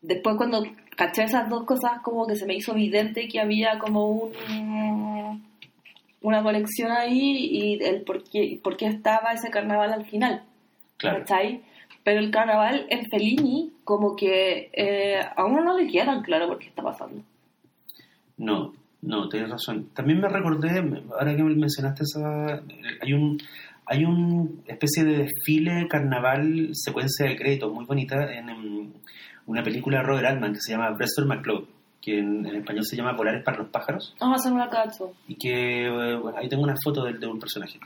después cuando caché esas dos cosas como que se me hizo evidente que había como un una conexión ahí y el por qué, por qué estaba ese carnaval al final. Claro. ¿cachai? Pero el carnaval en Fellini, como que eh, a uno no le queda tan claro por qué está pasando. No, no, tienes razón. También me recordé, ahora que me mencionaste esa, hay un hay una especie de desfile carnaval secuencia de créditos muy bonita en, en una película de Robert Altman que se llama Brester McCloud, que en, en español se llama Polares para los pájaros Vamos a hacer una cacho. y que, eh, bueno, ahí tengo una foto de, de un personaje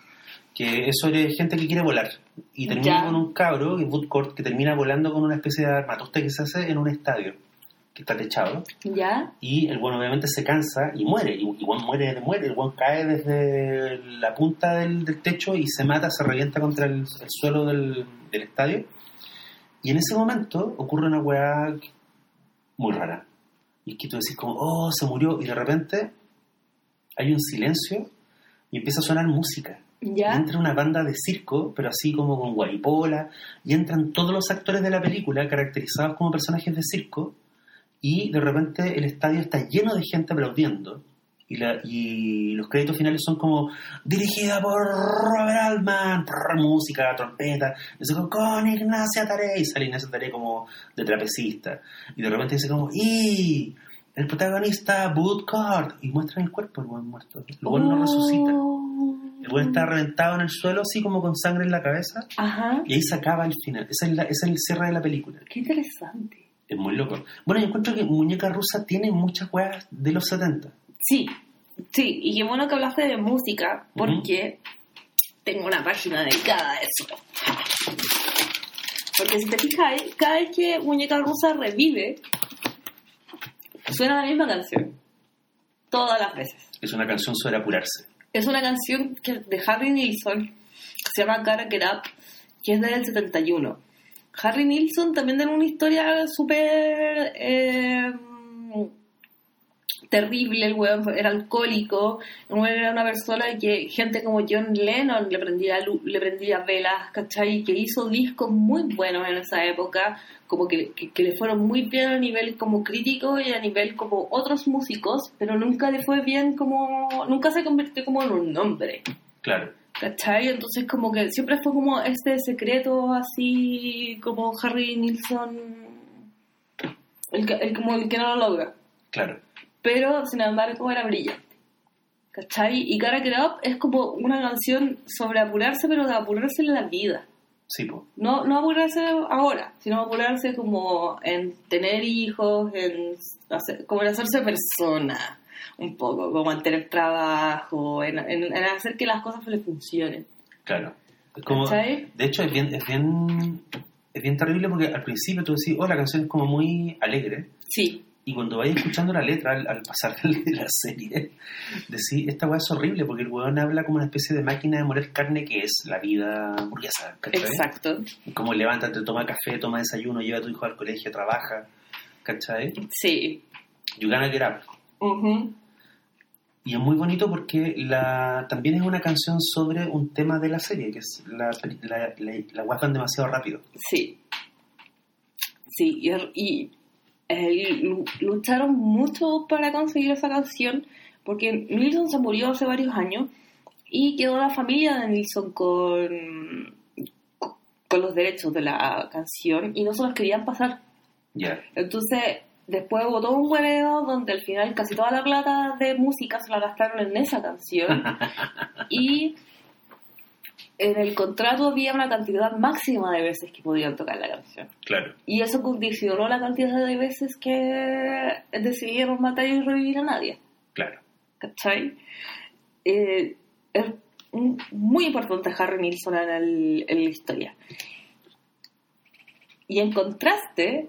que es sobre gente que quiere volar y termina Ya. con un cabro, en Woodcourt, que termina volando con una especie de armatoste que se hace en un estadio que está techado ¿Ya? y el bueno obviamente se cansa y muere. Y y Juan muere, muere. El Juan cae desde la punta del, del techo y se mata, se revienta contra el, el suelo del, del estadio. Y en ese momento ocurre una weá muy rara. Y es que tú decís como, oh, se murió. Y de repente hay un silencio y empieza a sonar música. Entra una banda de circo, pero así como con guaripola, y entran todos los actores de la película caracterizados como personajes de circo, y de repente el estadio está lleno de gente aplaudiendo. Y, la, y los créditos finales son como dirigida por Robert Altman, prr, música, trompeta, y dice con Ignacia Taré, y sale Ignacia Taré como de trapecista, y de repente dice como, y el protagonista Woodcourt, y muestran el cuerpo, el buen muerto, el buen no resucita. Oh. El güey está reventado en el suelo, así como con sangre en la cabeza. Ajá. Y ahí se acaba el final. Ese es, la- ese es el cierre de la película. Qué interesante. Es muy loco. Bueno, yo encuentro que Muñeca Rusa tiene muchas weas de los 70. Sí, sí, y qué bueno que hablaste de música, porque tengo una página dedicada a eso. Porque si te fijas, cada vez que Muñeca Rusa revive, suena la misma canción. Todas las veces. Es una canción sobre apurarse. Es una canción que, de Harry Nilsson, que se llama Gotta Get Up, que es del 71. Harry Nilsson también tiene una historia súper eh, terrible. El weón era alcohólico. Era una persona que gente como John Lennon le prendía, le prendía velas, ¿cachai? Que hizo discos muy buenos en esa época, como que, que, que le fueron muy bien a nivel como crítico y a nivel como otros músicos, pero nunca le fue bien como... Nunca se convirtió como en un nombre. Claro. ¿Cachai? Entonces como que siempre fue como este secreto así como Harry Nilsson, el, que, el como el que no lo logra. Claro. Pero sin embargo era brillante. ¿Cachai? Y Cara Get Up es como una canción sobre apurarse, pero de apurarse en la vida. Sí, po. No, no apurarse ahora, sino apurarse como en tener hijos, en hacer, como en hacerse persona, un poco, como en tener trabajo, en, en- en hacer que las cosas le funcionen. Claro. Como, de hecho, es bien, es bien, es bien terrible porque al principio tú decís, oh, la canción es como muy alegre. Sí, Y cuando vayas escuchando la letra al, al pasar de la serie, decís, esta weá es horrible porque el weón habla como una especie de máquina de moler carne que es la vida burguesa. ¿cachai? exacto. Como levántate, toma café, toma desayuno, lleva a tu hijo al colegio, trabaja. ¿Cachai? Sí. You gonna get up. Y es muy bonito porque la, también es una canción sobre un tema de la serie, que es la, la, la, la demasiado rápido. Sí. Sí, y, y, eh, lu- lucharon mucho para conseguir esa canción, porque Nilsson se murió hace varios años y quedó la familia de Nilsson con, con los derechos de la canción y no se los querían pasar. Ya. Entonces, después hubo todo un hueveo donde al final casi toda la plata de música se la gastaron en esa canción. y en el contrato había una cantidad máxima de veces que podían tocar la canción. Claro. Y eso condicionó la cantidad de veces que decidieron matar y revivir a nadie. Claro. ¿Cachai? Eh, es muy importante Harry Nilsson en, el- en la historia. Y en contraste,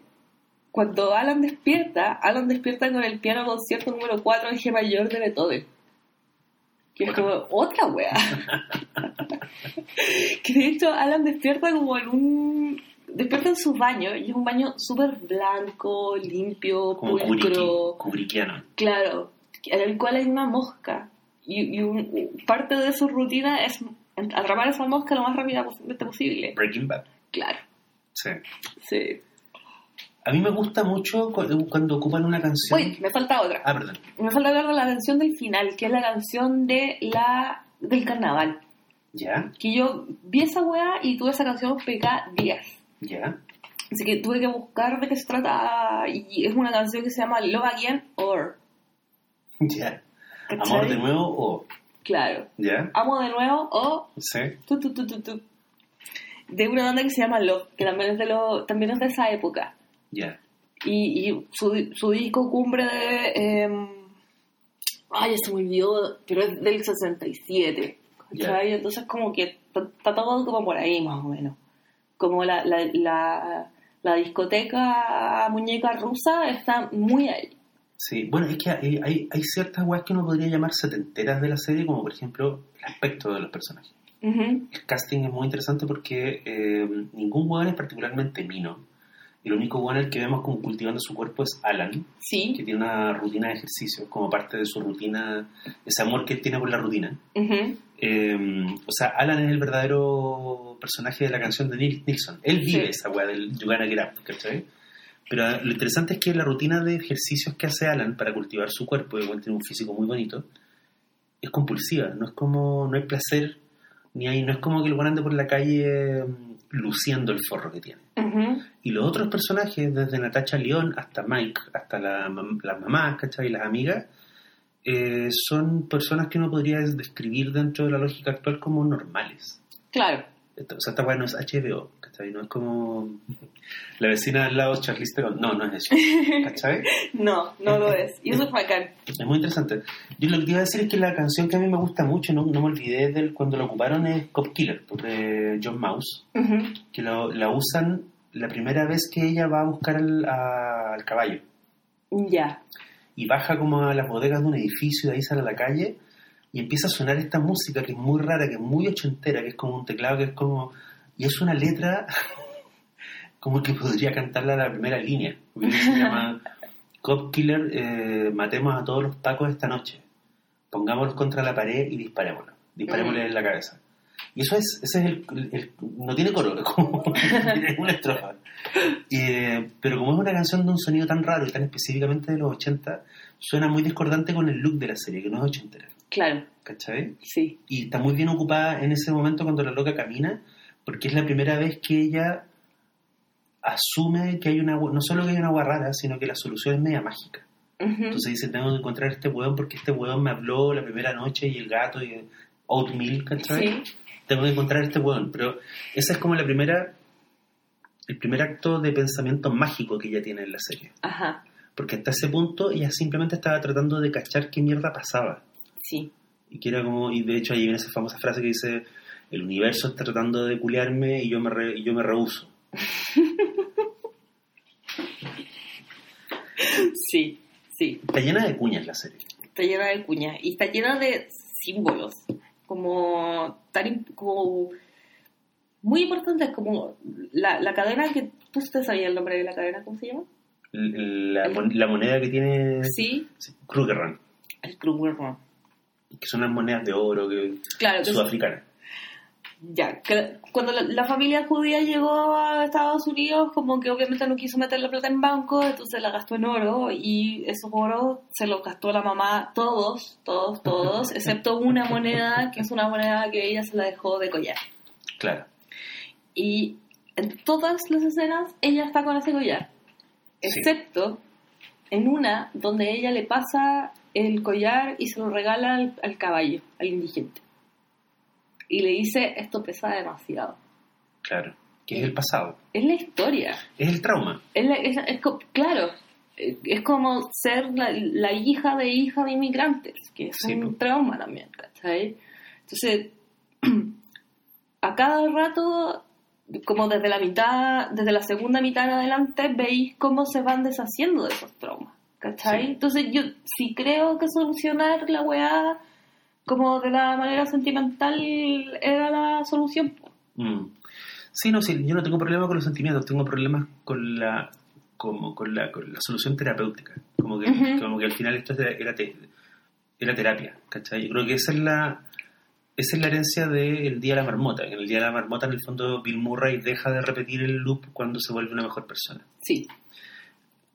cuando Alan despierta, Alan despierta con el piano concierto número 4 en G mayor de Beethoven. Que es como otra wea. que de hecho Alan despierta como en un... Despierta en su baño y es un baño súper blanco, limpio, Como pulcro. Kubricki- Kubrickiano. Claro, en el cual hay una mosca. Y, y un- parte de su rutina es atrapar esa mosca lo más rápidamente posible. Breaking Bad. Claro, Sí. sí. A mí me gusta mucho cu- cuando ocupan una canción. Uy, me falta otra. Ah, perdón. Me falta hablar de la canción del final, que es la canción de la del carnaval. ¿Ya? Que yo vi esa weá y tuve esa canción pegada días. ¿Ya? Así que tuve que buscar de qué se trata. Y es una canción que se llama Love Again or. ¿Ya? Amor de nuevo o. Claro. ¿Ya? Amo de nuevo o. Sí. Tu, tu, tu. De una banda que se llama Love, que también es de, lo, también es de esa época. Ya. Y, y su, su disco cumbre de... em, ay, se me olvidó, pero es del 67. ¿cachai? Entonces como que está todo como por ahí más o menos. Como la, la, la, la discoteca muñeca rusa está muy ahí. Sí, bueno, es que hay, hay, hay ciertas weas que uno podría llamar setenteras de la serie, como por ejemplo el aspecto de los personajes. El casting es muy interesante porque eh, ningún weón es particularmente mino. El único al que vemos como cultivando su cuerpo es Alan, que Sí. tiene una rutina de ejercicio como parte de su rutina, ese amor que él tiene por la rutina. Eh, o sea, Alan es el verdadero personaje de la canción de Neil Nixon. Él vive Sí. esa weá del You Gonna Get Up, ¿cachai? Pero lo interesante es que la rutina de ejercicios que hace Alan para cultivar su cuerpo, y tiene un físico muy bonito, es compulsiva. No es como, no hay placer, ni hay, no es como que el weón ande por la calle mm, luciendo el forro que tiene. Y los otros personajes, desde Natasha León hasta Mike, hasta la, las mamás, ¿cachai? Y las amigas, eh, son personas que uno podría describir dentro de la lógica actual como normales. Claro. O sea, esta weá no es HBO, ¿cachai? No es como la vecina al lado, Charlize Theron. No, no es eso, ¿cachai? No, no lo es. Y eso es bacán. Es muy interesante. Yo lo que te iba a decir es que la canción que a mí me gusta mucho, no, no me olvidé de cuando la ocuparon, es Cop Killer, de John Mouse, que lo- la usan la primera vez que ella va a buscar al, a- al caballo. Ya. y baja como a las bodegas de un edificio y de ahí sale a la calle y empieza a sonar esta música que es muy rara, que es muy ochentera, que es como un teclado que es como... Y es una letra como que podría cantarla la primera línea, se llama Cop Killer, eh, matemos a todos los pacos esta noche, pongámoslos contra la pared y disparémoslos, disparémosles en la cabeza. Y eso es, ese es el, el- el- no tiene coro, es como es una estrofa. Eh, pero como es una canción de un sonido tan raro y tan específicamente de los 80, suena muy discordante con el look de la serie, que no es ochentera, Claro. ¿cachai? Sí. Y está muy bien ocupada en ese momento cuando la loca camina, porque es la primera vez que ella asume que hay una, no solo que hay una agua rara, sino que la solución es media mágica. Ujú. Entonces dice, tengo que encontrar a este weón porque este weón me habló la primera noche y el gato y oatmeal, ¿cachai? Sí. tengo que encontrar a este weón. Pero esa es como la primera, el primer acto de pensamiento mágico que ella tiene en la serie. Ajá. Porque hasta ese punto ella simplemente estaba tratando de cachar qué mierda pasaba. Sí. Y que era como, y de hecho ahí viene esa famosa frase que dice, el universo está tratando de culiarme y yo me, re- y yo me rehuso. Sí. Sí. Está llena de cuñas la serie. Está llena de cuñas y está llena de símbolos. Como tan como muy importantes como la, la cadena que tú te sabías el nombre de la cadena, ¿cómo se llama? La, la moneda que tiene Sí, sí, Krugerrand, el Krugerrand. que son las monedas de oro que, Claro, que sudafricanas. Ya, que cuando la, la familia judía llegó a Estados Unidos, como que obviamente no quiso meter la plata en banco, entonces la gastó en oro y esos oros se los gastó la mamá, todos, todos, todos, excepto una moneda, que es una moneda que ella se la dejó de collar. Claro. Y en todas las escenas ella está con ese collar, Sí. excepto en una donde ella le pasa el collar y se lo regala al, al caballo, al indigente. Y le dice, esto pesa demasiado. Claro. Que es el pasado. Es la historia. Es el trauma. Es, la- es- es claro, es como ser la, la hija de hija de inmigrantes, que es Sí, un trauma también, ¿cachai? Entonces, a cada rato, como desde la mitad, desde la segunda mitad en adelante, veis cómo se van deshaciendo de esos traumas, ¿cachai? Sí. Entonces yo sí creo que solucionar la weá como de la manera sentimental era la solución. Mm. Sí, no, sí, yo no tengo problema con los sentimientos, tengo problemas con la como con la, con la solución terapéutica. Como que, como que al final esto era, era, te- era terapia, ¿cachai? Yo creo que esa es la esa es la herencia del Día de la Marmota. En el Día de la Marmota, en el fondo, Bill Murray deja de repetir el loop cuando se vuelve una mejor persona. Sí.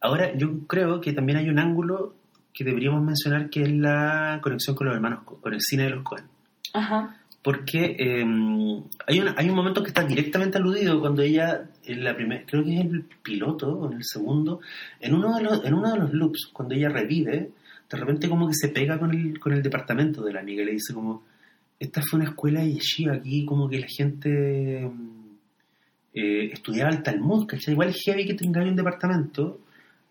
Ahora, yo creo que también hay un ángulo que deberíamos mencionar que es la conexión con los hermanos, Co- con el cine de los Cohen. Ajá. Porque eh, hay, una- hay un momento que está directamente aludido cuando ella, en la primera, creo que es el piloto o en el segundo, en uno de los, en uno de los loops, cuando ella revive, de repente como que se pega con el, con el departamento de la amiga y le dice como, esta fue una escuela de yeshiva, aquí como que la gente mm, eh, estudiaba el Talmud, ¿cachai? Igual es heavy que tenga un departamento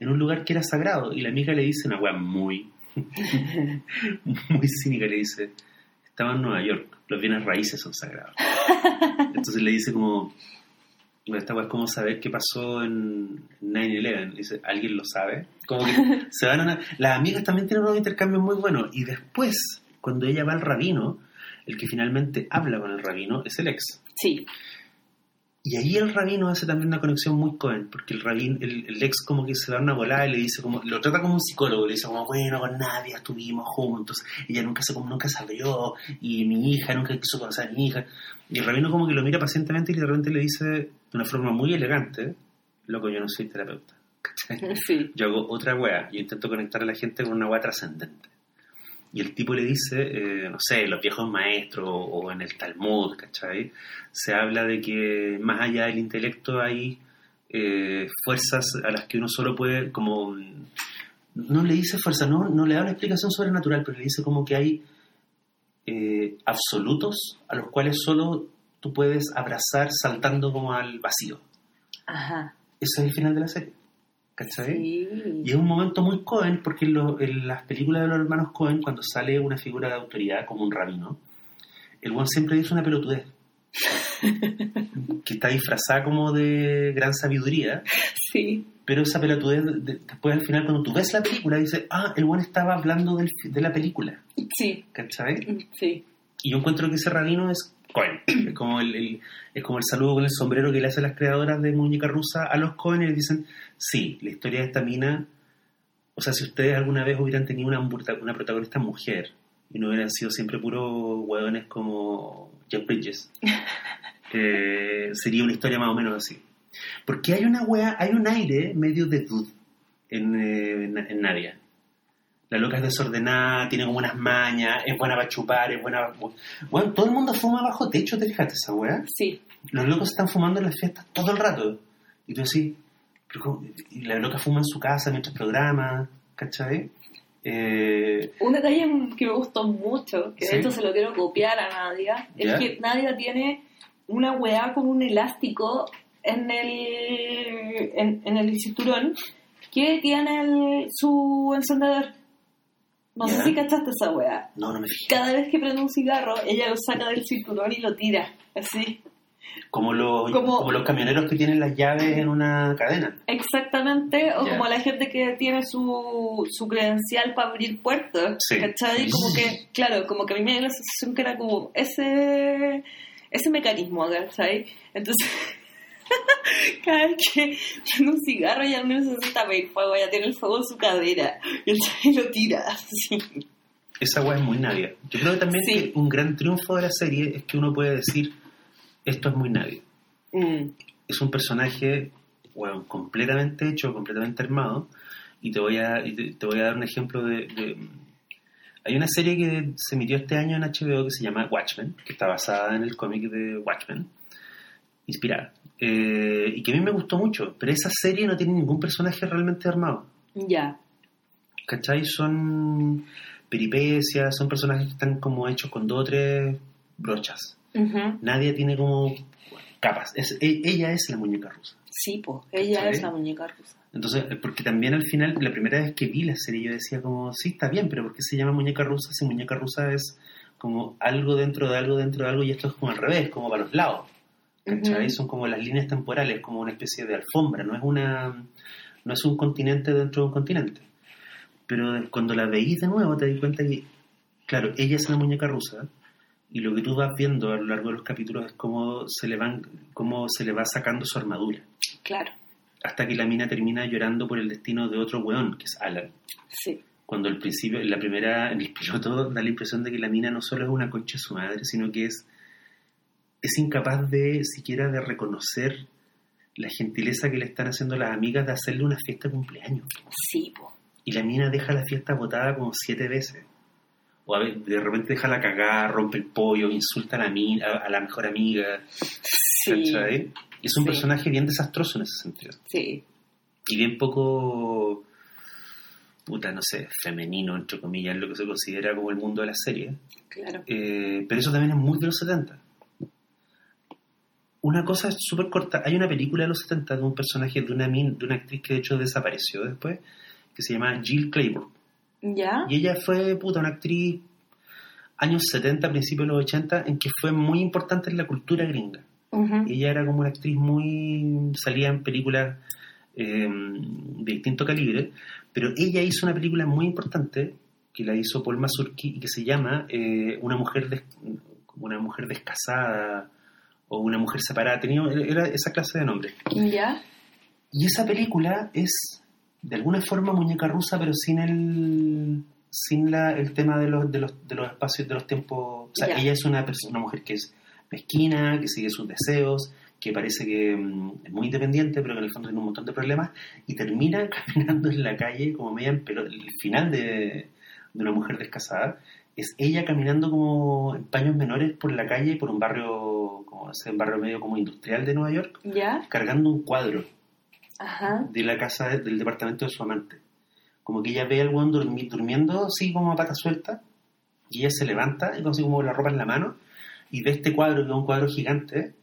en un lugar que era sagrado. Y la amiga le dice una weá muy, muy cínica, le dice, estaba en Nueva York, los bienes raíces son sagrados. Entonces le dice como, "Bueno, esta weá es como saber qué pasó en 9-11. Dice, ¿alguien lo sabe? Como que se van a... Las amigas también tienen unos intercambios muy buenos. Y después, cuando ella va al rabino, el que finalmente habla con el rabino es el ex. Sí. Y ahí el rabino hace también una conexión muy cohen, porque el rabino, el, el ex como que se da una volada y le dice como, lo trata como un psicólogo, le dice como, bueno, con nadie estuvimos juntos, ella nunca se como nunca se abrió, y mi hija nunca quiso conocer a mi hija. Y el rabino como que lo mira pacientemente y de repente le dice de una forma muy elegante, loco, yo no soy terapeuta. Yo hago otra wea, yo intento conectar a la gente con una wea trascendente. Y el tipo le dice, eh, no sé, los viejos maestros o en el Talmud, ¿cachai? Se habla de que más allá del intelecto hay eh, fuerzas a las que uno solo puede, como, no le dice fuerza, no, no le da una explicación sobrenatural, pero le dice como que hay eh, absolutos a los cuales solo tú puedes abrazar saltando como al vacío. Ajá. Ese es el final de la serie. ¿Cachai? Sí. Y es un momento muy Cohen porque en, lo- en las películas de los hermanos Cohen, cuando sale una figura de autoridad como un rabino, el buen siempre dice una pelotudez. que está disfrazada como de gran sabiduría, Sí. pero esa pelotudez de- después al final cuando tú ves la película dices, ah, el buen estaba hablando del de la película, Sí. ¿cachai? Sí. Y yo encuentro que ese rabino es Cohen. Es como el, el- es como el saludo con el sombrero que le hacen las creadoras de Muñeca Rusa a los Cohen y les dicen, sí, la historia de esta mina, o sea, si ustedes alguna vez hubieran tenido una, una protagonista mujer y no hubieran sido siempre puros hueones como Jeff Bridges, eh, sería una historia más o menos así. Porque hay una wea, hay un aire medio de dude en, eh, en, en Nadia. La loca es desordenada, tiene como unas mañas, es buena para chupar, es buena... Bueno, todo el mundo fuma bajo techo, ¿te fijaste esa wea? Sí. Los locos están fumando en las fiestas todo el rato. Y tú así, pero y la loca fuma en su casa mientras programa, ¿cachai? Eh, Un detalle que me gustó mucho, que Sí. de hecho se lo quiero copiar a Nadia, ¿Ya? es que Nadia tiene una weá con un elástico en el, en, en el cinturón que tiene el- su encendedor. No sé si cachaste esa weá. no, no me fijé. Cada vez que prende un cigarro, ella lo saca del cinturón y lo tira, así. Como los, Como- como los camioneros que tienen las llaves en una cadena. Exactamente, o como la gente que tiene su, su credencial para abrir puertas, Sí. ¿cachai? Como que, claro, como que a mí me dio la sensación que era como ese, ese mecanismo, ¿cachai? Entonces, cada vez que prende un cigarro ya no necesita pedir fuego, ya tiene el fuego en su cadera. Y lo tira, así. Esa weá es muy Nadia. Yo creo que también Sí. que un gran triunfo de la serie es que uno puede decir, esto es muy Nadia. Mm, es un personaje bueno, completamente hecho, completamente armado. Y te voy a, te, te voy a dar un ejemplo de, de- Hay una serie que se emitió este año en HBO que se llama Watchmen, que está basada en el cómic de Watchmen, inspirada. Eh, y que a mí me gustó mucho, pero esa serie no tiene ningún personaje realmente armado. Ya. ¿Cachai? Son peripecias, son personajes que están como hechos con dos o tres brochas. Nadie tiene como capas. Es- e- ella es la muñeca rusa. Sí, pues, ella ¿Cachai? es la muñeca rusa. Entonces, eh, porque también al final, la primera vez que vi la serie, yo decía como, sí, está bien, pero ¿por qué se llama muñeca rusa si muñeca rusa es como algo dentro de algo dentro de algo y esto es como al revés, como para los lados? ¿Cachai? Ujú. Son como las líneas temporales, como una especie de alfombra, no es una no es un continente dentro de un continente. Pero cuando la veís de nuevo te das cuenta que, claro, ella es la muñeca rusa y lo que tú vas viendo a lo largo de los capítulos es cómo se le van cómo se le va sacando su armadura Claro, hasta que la mina termina llorando por el destino de otro weón, que es Alan. sí. cuando al principio, en la primera, en el piloto, da la impresión de que la mina no solo es una concha de su madre, sino que es, es incapaz de siquiera de reconocer la gentileza que le están haciendo las amigas de hacerle una fiesta de cumpleaños. Sí, po. Y la mina deja la fiesta botada como siete veces. O a ver, de repente deja la cagada, rompe el pollo, insulta a la, mina, a, a la mejor amiga. Sí. Y es un Sí. personaje bien desastroso en ese sentido. Sí. Y bien poco, puta, no sé, femenino, entre comillas, en lo que se considera como el mundo de la serie. Claro. Eh, pero eso también es muy de los 70. Una cosa súper corta. Hay una película de los 70 de un personaje, de una, min- de una actriz que de hecho desapareció después, que se llama Jill Clayburgh. ¿Ya? Y ella fue, puta, una actriz años 70, principios de los 80, en que fue muy importante en la cultura gringa. Ella era como una actriz muy... salía en películas eh, de distinto calibre, pero ella hizo una película muy importante que la hizo Paul Mazurki y que se llama eh, Una mujer des- una mujer descasada o una mujer separada, tenía, era esa clase de nombre. ¿Ya? Y esa película es de alguna forma muñeca rusa, pero sin el sin la, el tema de los, de, los, de los espacios, de los tiempos. O sea, ella es una, persona, una mujer que es mezquina, que sigue sus deseos, que parece que mm, es muy independiente, pero que en el fondo tiene un montón de problemas, y termina caminando en la calle como media en pelo. El final de, de una mujer descasada es ella caminando como en paños menores por la calle, por un barrio, como ese barrio medio como industrial de Nueva York, ¿Ya? cargando un cuadro Ajá. de la casa de- del departamento de su amante. Como que ella ve al weón durmi- durmiendo así como a pata suelta y ella se levanta y con así como la ropa en la mano y ve este cuadro que es un cuadro gigante,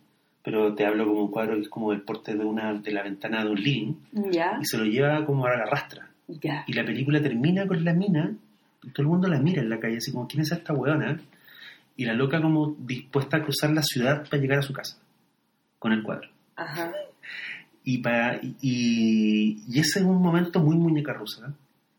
pero te hablo como un cuadro que es como el porte de una de la ventana de un living ¿Ya? y se lo lleva como a la rastra. ¿Ya? Y la película termina con la mina y todo el mundo la mira en la calle así como ¿quién es esta weona? Y la loca como dispuesta a cruzar la ciudad para llegar a su casa con el cuadro. Ajá. Y, para, y, y ese es un momento muy muñeca rusa, ¿eh?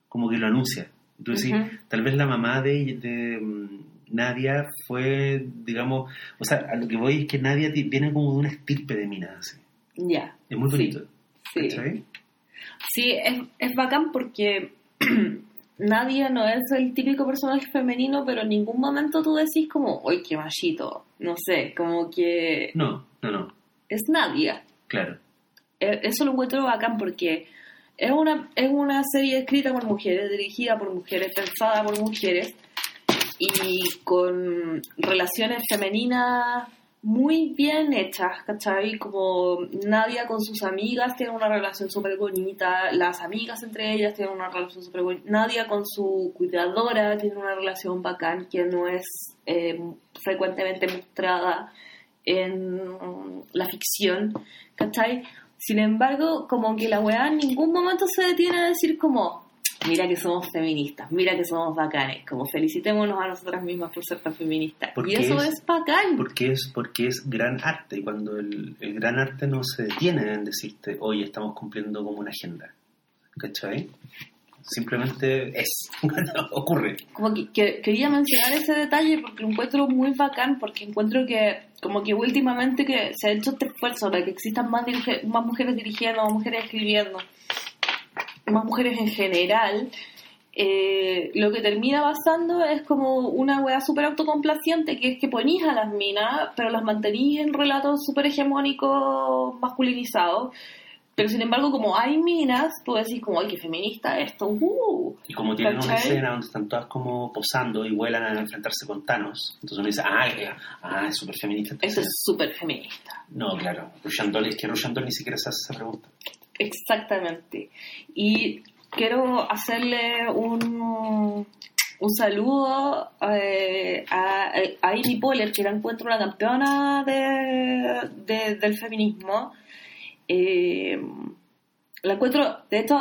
como que lo anuncia. Entonces, tal vez la mamá de, de mm, Nadia fue, digamos, o sea, a lo que voy es que Nadia viene como de una estirpe de minas, así. Ya. Es muy Sí, bonito. Sí. ¿cachai? Sí, es, es bacán porque Nadia no es el típico personaje femenino, pero en ningún momento tú decís como, ¡ay, qué machito! No sé, como que No, no, no, es Nadia. claro. Eh, Eso lo encuentro bacán porque es una, es una serie escrita por mujeres, dirigida por mujeres, pensada por mujeres y con relaciones femeninas muy bien hechas, ¿cachai? Como Nadia con sus amigas tiene una relación súper bonita, las amigas entre ellas tienen una relación súper bonita, Nadia con su cuidadora tiene una relación bacán que no es eh, frecuentemente mostrada en la ficción, ¿cachai? Sin embargo, como que la weá en ningún momento se detiene a decir como, mira que somos feministas, mira que somos bacanes, como felicitémonos a nosotras mismas por ser tan feministas. Porque Y eso es- es, bacán. Porque es, porque es gran arte, y cuando el, el gran arte no se detiene en decirte, hoy estamos cumpliendo como una agenda. ¿Cachai? Simplemente es, ocurre. Como que, que- quería mencionar ese detalle porque lo encuentro muy bacán, porque encuentro que como que últimamente que se ha hecho este esfuerzo para que existan más, más mujeres dirigiendo, más mujeres escribiendo, más mujeres en general, eh, lo que termina pasando es como una weá súper autocomplaciente, que es que ponís a las minas, pero las mantenís en relatos súper hegemónicos, masculinizados. Pero sin embargo, como hay minas, tú decís como, ay, qué feminista esto, uh. Y como tienen una escena donde están todas como posando y vuelan a enfrentarse con Thanos, entonces uno dice, ah, ah es súper feminista. escena". es súper feminista. No, claro, es que Doll ni siquiera se hace esa pregunta. Exactamente. Y quiero hacerle un, un saludo eh, a, a Amy Poehler, que la encuentro una campeona de, de- del feminismo. Eh, la encuentro, de hecho,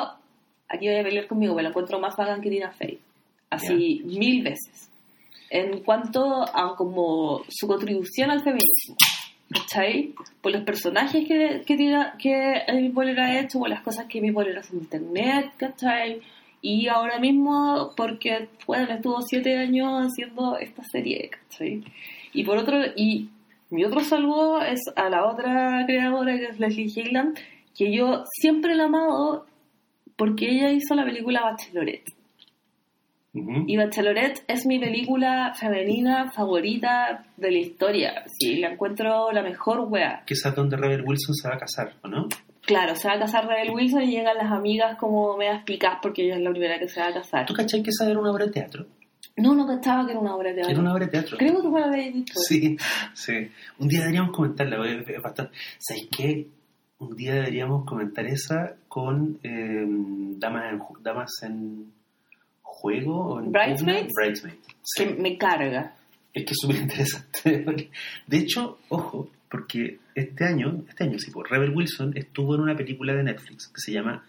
aquí voy a pelear conmigo, pero la encuentro más bacán que Tina Fey. Así, mil veces. En cuanto a como su contribución al feminismo. ¿Cachai? Por los personajes que, que, Amy Poehler ha hecho, por las cosas que Amy Poehler hace en internet, ¿cachai? Y ahora mismo, porque, bueno, estuvo siete años haciendo esta serie, ¿cachai? Y por otro, y mi otro saludo es a la otra creadora, que es Leslie Higland, que yo siempre la he amado porque ella hizo la película Bachelorette. Ujú. Y Bachelorette es mi película femenina favorita de la historia. Sí, la encuentro la mejor wea. Que es donde Rebel Wilson se va a casar, ¿o no? Claro, se va a casar Rebel Wilson y llegan las amigas como medias picas porque ella es la primera que se va a casar. ¿Tú cachai que esa era una obra de teatro? No, no cachaba que era una obra de teatro. era una obra de teatro. Creo que me lo habías dicho. Sí, sí. Un día deberíamos comentarla, bastante... ¿Sabes qué? Un día deberíamos comentar esa con eh, damas, en, damas en juego Bridesmaids? Bridesmaid. Sí. Que me carga. Es que es súper interesante. De hecho, ojo, porque este año, este año sí, pues, Rebel Wilson estuvo en una película de Netflix que se llama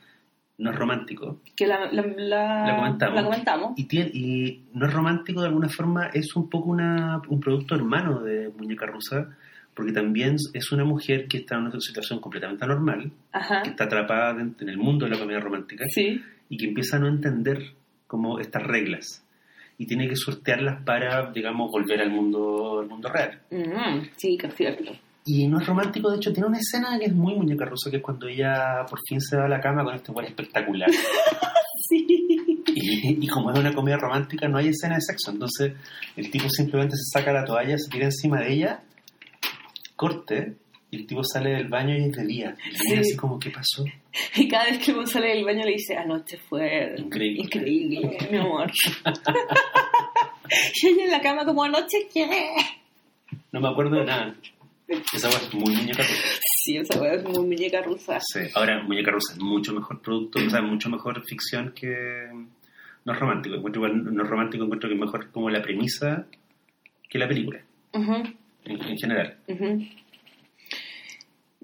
No es romántico. Que la, la, la, La comentamos. comentamos. Y, tiene, y No es romántico de alguna forma es un poco una, un producto hermano de Muñeca Rusa, porque también es una mujer que está en una situación completamente anormal, Ajá. que está atrapada en en el mundo de la comedia romántica Sí. y que empieza a no entender como estas reglas y tiene que sortearlas para, digamos, volver al mundo, al mundo real. Mm, sí, que es cierto. Y no es romántico, de hecho, tiene una escena que es muy muñeca rusa, que es cuando ella por fin se va a la cama con este güey espectacular. Sí. Y, y como es una comedia romántica, no hay escena de sexo. Entonces, el tipo simplemente se saca la toalla, se tira encima de ella, corte, y el tipo sale del baño y es de día. Y Sí. así como, ¿qué pasó? Y cada vez que uno sale del baño le dice, anoche fue Increíble. increíble, mi amor. y ella en la cama como, anoche, ¿qué? No me acuerdo de nada. Esa güey es muy muñeca rusa. Sí, esa weá es muy muñeca rusa. Sí. Ahora, Muñeca Rusa es mucho mejor producto, o sea, mucho mejor ficción que No es Romántico. Encuentro igual, No es Romántico encuentro que es mejor como la premisa que la película, Ujú, en, en general. ujú.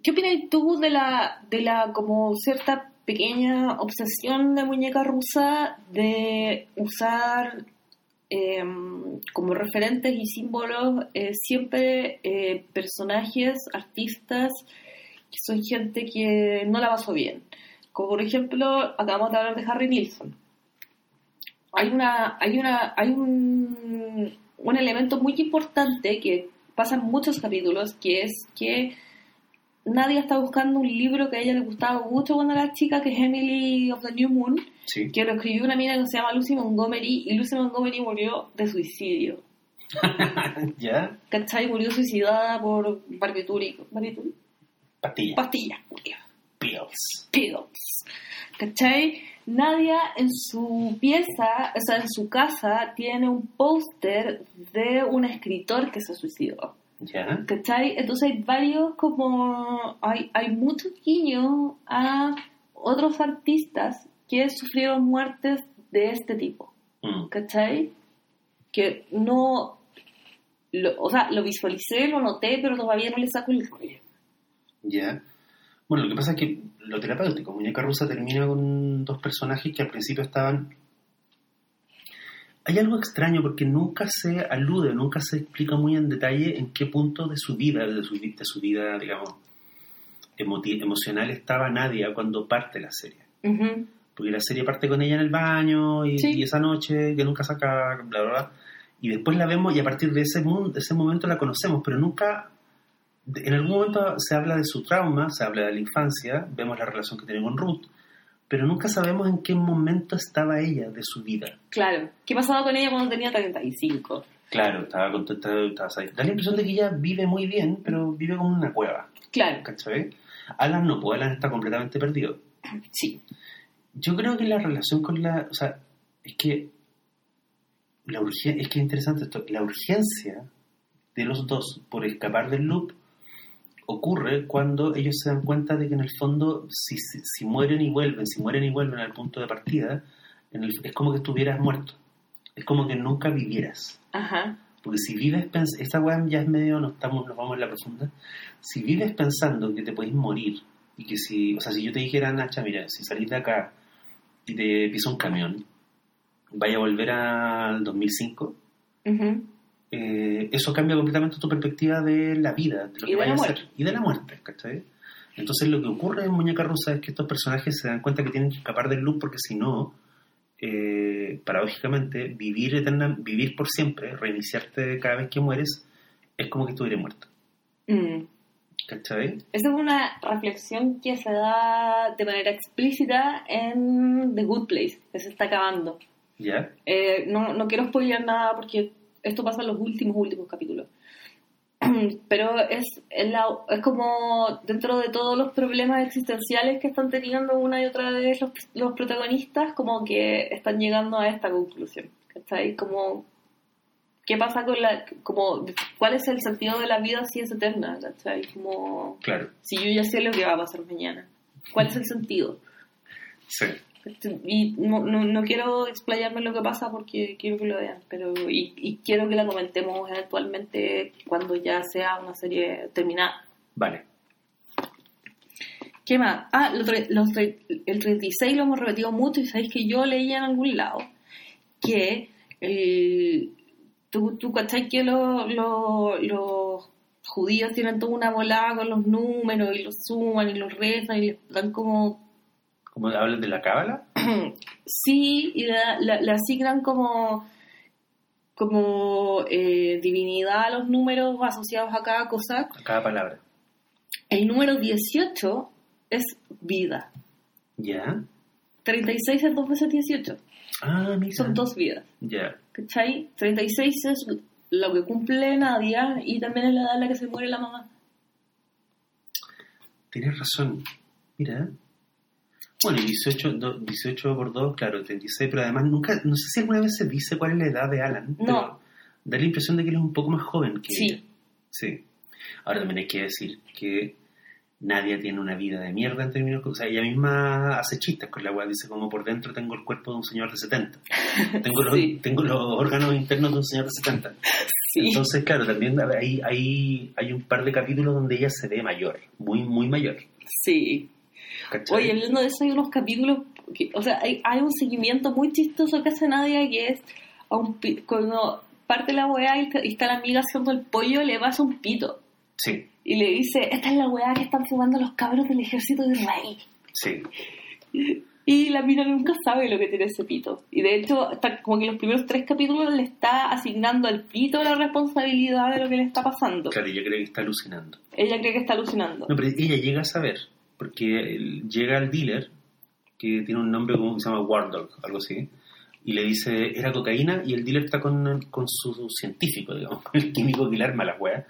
¿Qué opinas tú de la, de la como cierta pequeña obsesión de muñeca rusa de usar eh, como referentes y símbolos eh, siempre eh, personajes, artistas que son gente que no la pasó bien? Como por ejemplo, acabamos de hablar de Harry Nilsson. Hay una, hay una, hay un, un elemento muy importante que pasa en muchos capítulos, que es que nadie está buscando un libro que a ella le gustaba mucho cuando era chica, que es Emily of the New Moon, Sí. que lo escribió una mina que se llama Lucy Montgomery, y Lucy Montgomery murió de suicidio. ¿Ya? ¿Cachai? Murió suicidada por barbitúrico. ¿Barbitúrico? Pastilla. Pastillas. Pills. Pills. ¿Cachai? Nadia en su pieza, o sea, en su casa, tiene un póster de un escritor que se suicidó. ¿Ya? ¿Cachai? Entonces hay varios como... Hay, hay muchos guiños a otros artistas que sufrieron muertes de este tipo. Mm. ¿Cachai? Que no... Lo, o sea, lo visualicé, lo noté, pero todavía no le saco el rollo. ¿Ya? Bueno, lo que pasa es que lo terapéutico, Muñeca Rusa termina con dos personajes que al principio estaban... Hay algo extraño porque nunca se alude, nunca se explica muy en detalle en qué punto de su vida, de su, de su vida, digamos, emocional estaba Nadia cuando parte la serie. Porque la serie parte con ella en el baño y, Sí. y esa noche que nunca saca, bla, bla, bla. Y después la vemos y a partir de ese, mun- de ese momento la conocemos, pero nunca... En algún momento se habla de su trauma, se habla de la infancia, vemos la relación que tiene con Ruth, pero nunca sabemos en qué momento estaba ella de su vida. Claro. ¿Qué pasaba con ella cuando tenía 35? Claro, estaba contenta, estaba. Da la impresión de que ella vive muy bien, pero vive como una cueva, Claro. ¿cachai? Alan no, pues Alan está completamente perdido. Sí. Yo creo que la relación con la. O sea, es que. La urgen, es que es interesante esto. La urgencia de los dos por escapar del loop ocurre cuando ellos se dan cuenta de que en el fondo, si, si, si mueren y vuelven, si mueren y vuelven al punto de partida, en el- es como que estuvieras muerto. Es como que nunca vivieras. Ajá. Porque si vives pensando, esta weá ya es medio, no estamos, nos vamos en la profunda. Si vives pensando que te podéis morir y que si, o sea, si yo te dijera, Nacha, mira, si salís de acá y te pisa un camión, vaya a volver al 2005, Ujú. Eh, eso cambia completamente tu perspectiva de la vida, de lo Y que de vaya la a muerte. ser y de la muerte, ¿cachai? Entonces lo que ocurre en Muñeca Rusa es que estos personajes se dan cuenta que tienen que escapar del loop porque si no, eh, paradójicamente, vivir eterna, vivir por siempre, reiniciarte cada vez que mueres, es como que estuvieras muerto. Mm. ¿Cachai? Esa es una reflexión que se da de manera explícita en The Good Place, que se está acabando. ¿Ya? Eh, no, no quiero spoilear nada porque esto pasa en los últimos, últimos capítulos. Pero es, es, la- es como dentro de todos los problemas existenciales que están teniendo una y otra vez los, los protagonistas, como que están llegando a esta conclusión. ¿Cachai? Como, ¿qué pasa con la. como ¿Cuál es el sentido de la vida si es eterna? ¿Cachai? Como, Claro. si yo ya sé lo que va a pasar mañana. ¿Cuál es el sentido? Sí. Y no, no, no quiero explayarme en lo que pasa porque quiero que lo vean, pero y, y quiero que la comentemos eventualmente cuando ya sea una serie terminada. Vale. ¿Qué más? Ah, los los el 36 lo hemos repetido mucho y sabéis que yo leía en algún lado que el, tú, tú cachai que lo- lo- los judíos tienen toda una volada con los números y los suman y los rezan y les dan como ¿Cómo hablan de la cábala? Sí, y la- asignan como, como eh, divinidad a los números asociados a cada cosa. A cada palabra. El número 18 es vida. ¿Ya? 36 es 2 veces 18. Ah, mira. Son dos vidas. Ya. ¿Cachai? 36 es lo que cumple Nadia y también es la edad en la que se muere la mamá. Tienes razón. Mira. Bueno, y 18, do- 18 por 2, claro, 36, pero además nunca, no sé si alguna vez se dice cuál es la edad de Alan. No. pero Da la impresión de que él es un poco más joven que Sí. ella. Sí. Ahora también hay que decir que Nadia tiene una vida de mierda en términos... O sea, ella misma hace chistes con la weá. Dice como por dentro tengo el cuerpo de un señor de 70. Tengo los, Sí. tengo los órganos internos de un señor de 70. Sí. Entonces, claro, también hay, hay, hay un par de capítulos donde ella se ve mayor. Muy, muy mayor. Sí. ¿Cachai? Oye, hablando de eso, hay unos capítulos, que- o sea, hay, hay un seguimiento muy chistoso que hace Nadia que es a un cuando parte la weá y está, y está la amiga haciendo el pollo, le pasa un pito Sí, y le dice, esta es la weá que están fumando los cabros del ejército de Israel. sí. Y la mina nunca sabe lo que tiene ese pito. Y de hecho, está como que en los primeros tres capítulos le está asignando al pito la responsabilidad de lo que le está pasando. Claro, ella cree que está alucinando. Ella cree que está alucinando. No, pero ella llega a saber, porque llega al dealer, que tiene un nombre como que se llama War Dog, algo así, y le dice, era cocaína, y el dealer está con, con su científico, digamos, el químico que le arma la weá,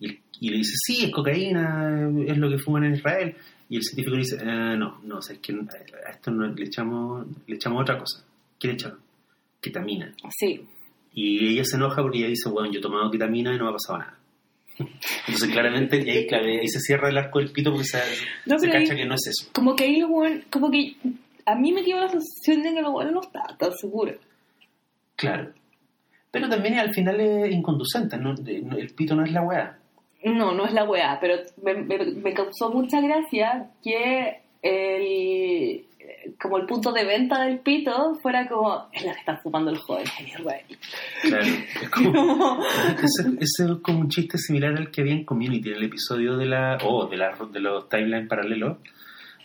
y, el- y le dice, sí, es cocaína, es lo que fuman en Israel, y el científico le dice, "Eh, no, no, o sea, es que a esto no- le, echamos, le echamos otra cosa. ¿Qué le echaron? Ketamina. Sí. Y ella se enoja porque ella dice, bueno, yo he tomado ketamina y no me ha pasado nada. Entonces claramente, y ahí, se cierra el arco del pito porque se, No, se pero ahí- cacha que no es eso. Como que ahí lo como que a mí me dio la sensación de que lo bueno no estaba tan seguro. Claro. Pero también al final es inconducente, el pito no es la weá. No, no es la weá, pero me, me- me causó mucha gracia que el como el punto de venta del pito fuera como es la que están fumando los jóvenes Israel. Claro. Es como, ese, ese es como un chiste similar al que había en Community, en el episodio de la oh, de, la, de los timelines paralelos.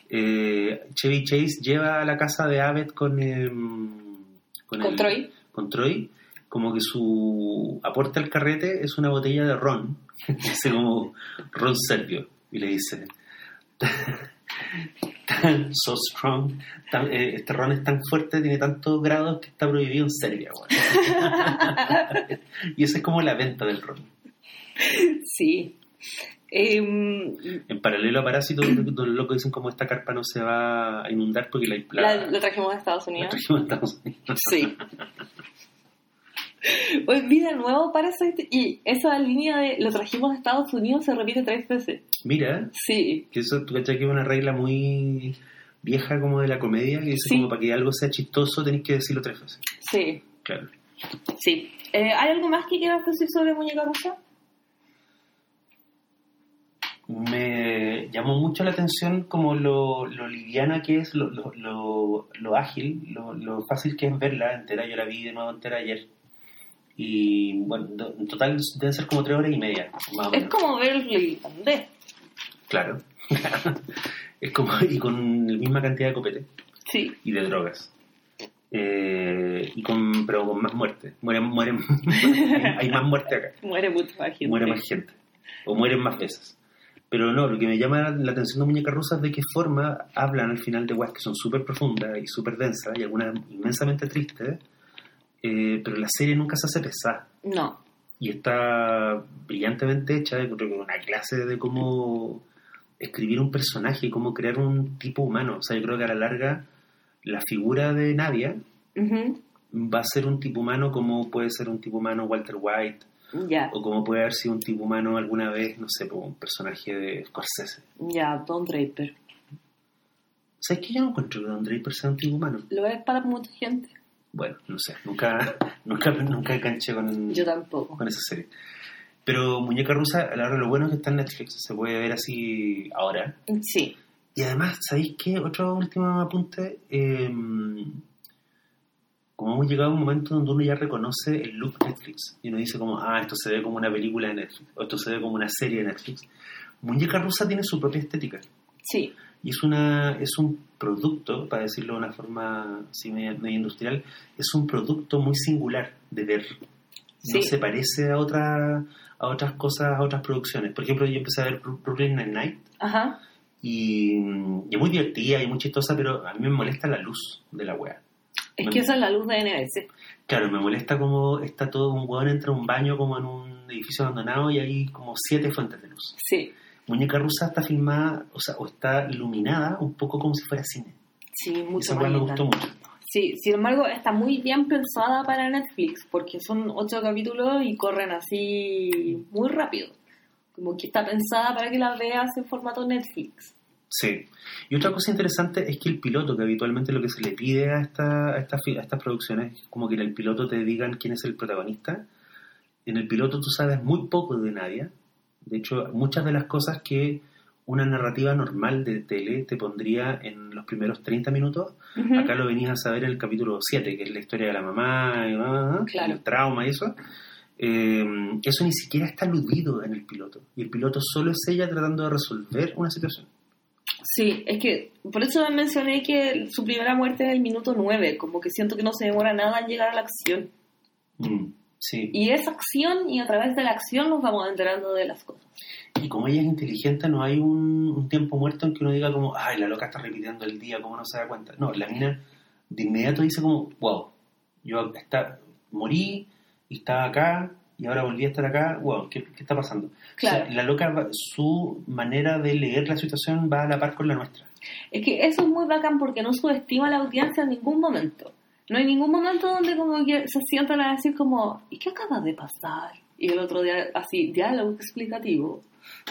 Eh, Chevy Chase lleva a la casa de Abed con, em, Con el- Troy. con Troy, como que su aporte al carrete es una botella de ron, dice como ron serbio, y le dice, tan so strong, tan- eh, este ron es tan fuerte, tiene tantos grados que está prohibido en Serbia, weón". y esa es como la venta del ron. Sí. Em, En paralelo a Parásito, donde los locos dicen como esta carpa no se va a inundar porque la, la, la, la trajimos a Estados Unidos. trajimos a Estados Unidos. Sí. De nuevo Parasite y esa línea de lo trajimos a Estados Unidos se repite tres veces. Mira, Sí, que eso, tú cachai que es una regla muy vieja como de la comedia, que dice Sí. como para que algo sea chistoso tenéis que decirlo tres veces. sí, Claro. sí. Eh, ¿Hay algo más que quieras decir sobre Muñeca Rusa? Me llamó mucho la atención como lo, lo liviana que es, lo, lo, lo, lo ágil, lo, fácil que es verla entera. Yo la vi de nuevo entera ayer. Y bueno, en total deben ser como tres horas y media, más o Es como ver el irlandés. Claro. es como, y con la misma cantidad de copete Sí, y de drogas. Eh, y con, pero con más muerte. Mueren, mueren, hay, más muerte acá. muere mucho más gente. muere más gente o mueren más veces. Pero no, lo que me llama la atención de Muñeca Rusa es de qué forma hablan al final de weas que son súper profundas y súper densas y algunas inmensamente tristes, eh, pero la serie nunca se hace pesada. No. Y está brillantemente hecha, creo que una clase de cómo escribir un personaje, cómo crear un tipo humano. O sea, yo creo que a la larga la figura de Nadia va a ser un tipo humano como puede ser un tipo humano Walter White, o como puede haber sido un tipo humano alguna vez, no sé, como un personaje de Scorsese. ya, Don Draper. ¿Sabes que yo no encuentro que Don Draper sea un tipo humano? Lo es para mucha gente. Bueno, no sé, nunca, nunca, nunca enganché con, Yo tampoco. con esa serie. Pero Muñeca Rusa, a la hora lo bueno es que está en Netflix, se puede ver así ahora. Sí. Y además, ¿sabéis qué? Otro último apunte. eh, como hemos llegado a un momento donde uno ya reconoce el look Netflix. Y uno dice como, ah, esto se ve como una película de Netflix. O esto se ve como una serie de Netflix. Muñeca Rusa tiene su propia estética. Sí. Y es, una, es un producto, para decirlo de una forma así media industrial, es un producto muy singular de ver. No Sí. se parece a, otra, a otras cosas, a otras producciones. Por ejemplo, yo empecé a ver Brooklyn Nine-Nine Ajá. y, y es muy divertida y muy chistosa, pero a mí me molesta la luz de la wea. Es Me- que esa es la luz de NBC. Claro, me molesta como está todo un hueón entra a un baño como en un edificio abandonado y hay como siete fuentes de luz. Sí. Muñeca Rusa está filmada, o sea, o está iluminada un poco como si fuera cine. Sí, mucho esa wea me gustó mucho. Sí, sin embargo, está muy bien pensada para Netflix porque son ocho capítulos y corren así muy rápido. Como que está pensada para que la veas en formato Netflix. Sí. Y otra cosa interesante es que el piloto, que habitualmente lo que se le pide a, esta, a, estas fi- a estas producciones, es como que en el piloto te digan quién es el protagonista. En el piloto tú sabes muy poco de nadie. De hecho, muchas de las cosas que una narrativa normal de tele te pondría en los primeros 30 minutos, Ujú. acá lo venías a saber en el capítulo 7, que es la historia de la mamá y, ah, Claro. el trauma y eso. Eh, eso ni siquiera está aludido en el piloto. Y el piloto solo es ella tratando de resolver una situación. Sí, es que por eso mencioné que su primera muerte en el minuto 9, como que siento que no se demora nada en llegar a la acción. Mm, sí. Y es acción y a través de la acción nos vamos enterando de las cosas. Y como ella es inteligente, no hay un, un tiempo muerto en que uno diga como, ay, la loca está repitiendo el día, ¿cómo no se da cuenta? No, la mina de inmediato dice como, wow, yo está, morí y estaba acá y ahora volví a estar acá, wow, ¿qué, qué está pasando? Claro. O sea, la loca, su manera de leer la situación va a la par con la nuestra. Es que eso es muy bacán porque no subestima a la audiencia en ningún momento. No hay ningún momento donde como que se sientan a decir como, ¿y qué acaba de pasar? Y el otro día, así, diálogo explicativo.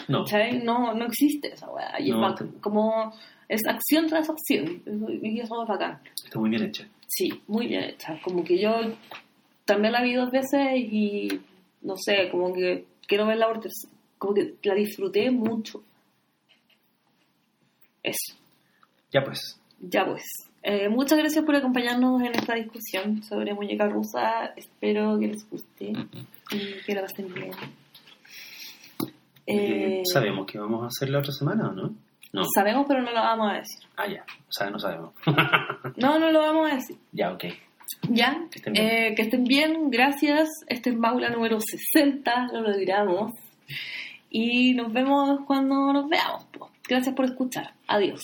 No, ¿Cachai? No, no existe esa weá. Y es No, te- como, es acción tras acción. Y eso es bacán. está muy bien hecha. Sí, muy bien hecha. Como que yo también la vi dos veces y no sé, como que quiero verla por tercera. Como que la disfruté mucho. Eso. Ya pues, Ya pues. Eh, muchas gracias por acompañarnos en esta discusión sobre muñeca rusa. Espero que les guste y que la pasen bien. Eh, ¿sabemos que vamos a hacer la otra semana o no? No. Sabemos, pero no lo vamos a decir. Ah, ya. O sea, no sabemos. No, no lo vamos a decir. ya, ok. Ya, Que estén bien. Eh, que estén bien, gracias. Este es Maula número 60, lo logramos. Y nos vemos cuando nos veamos. Gracias por escuchar. Adiós.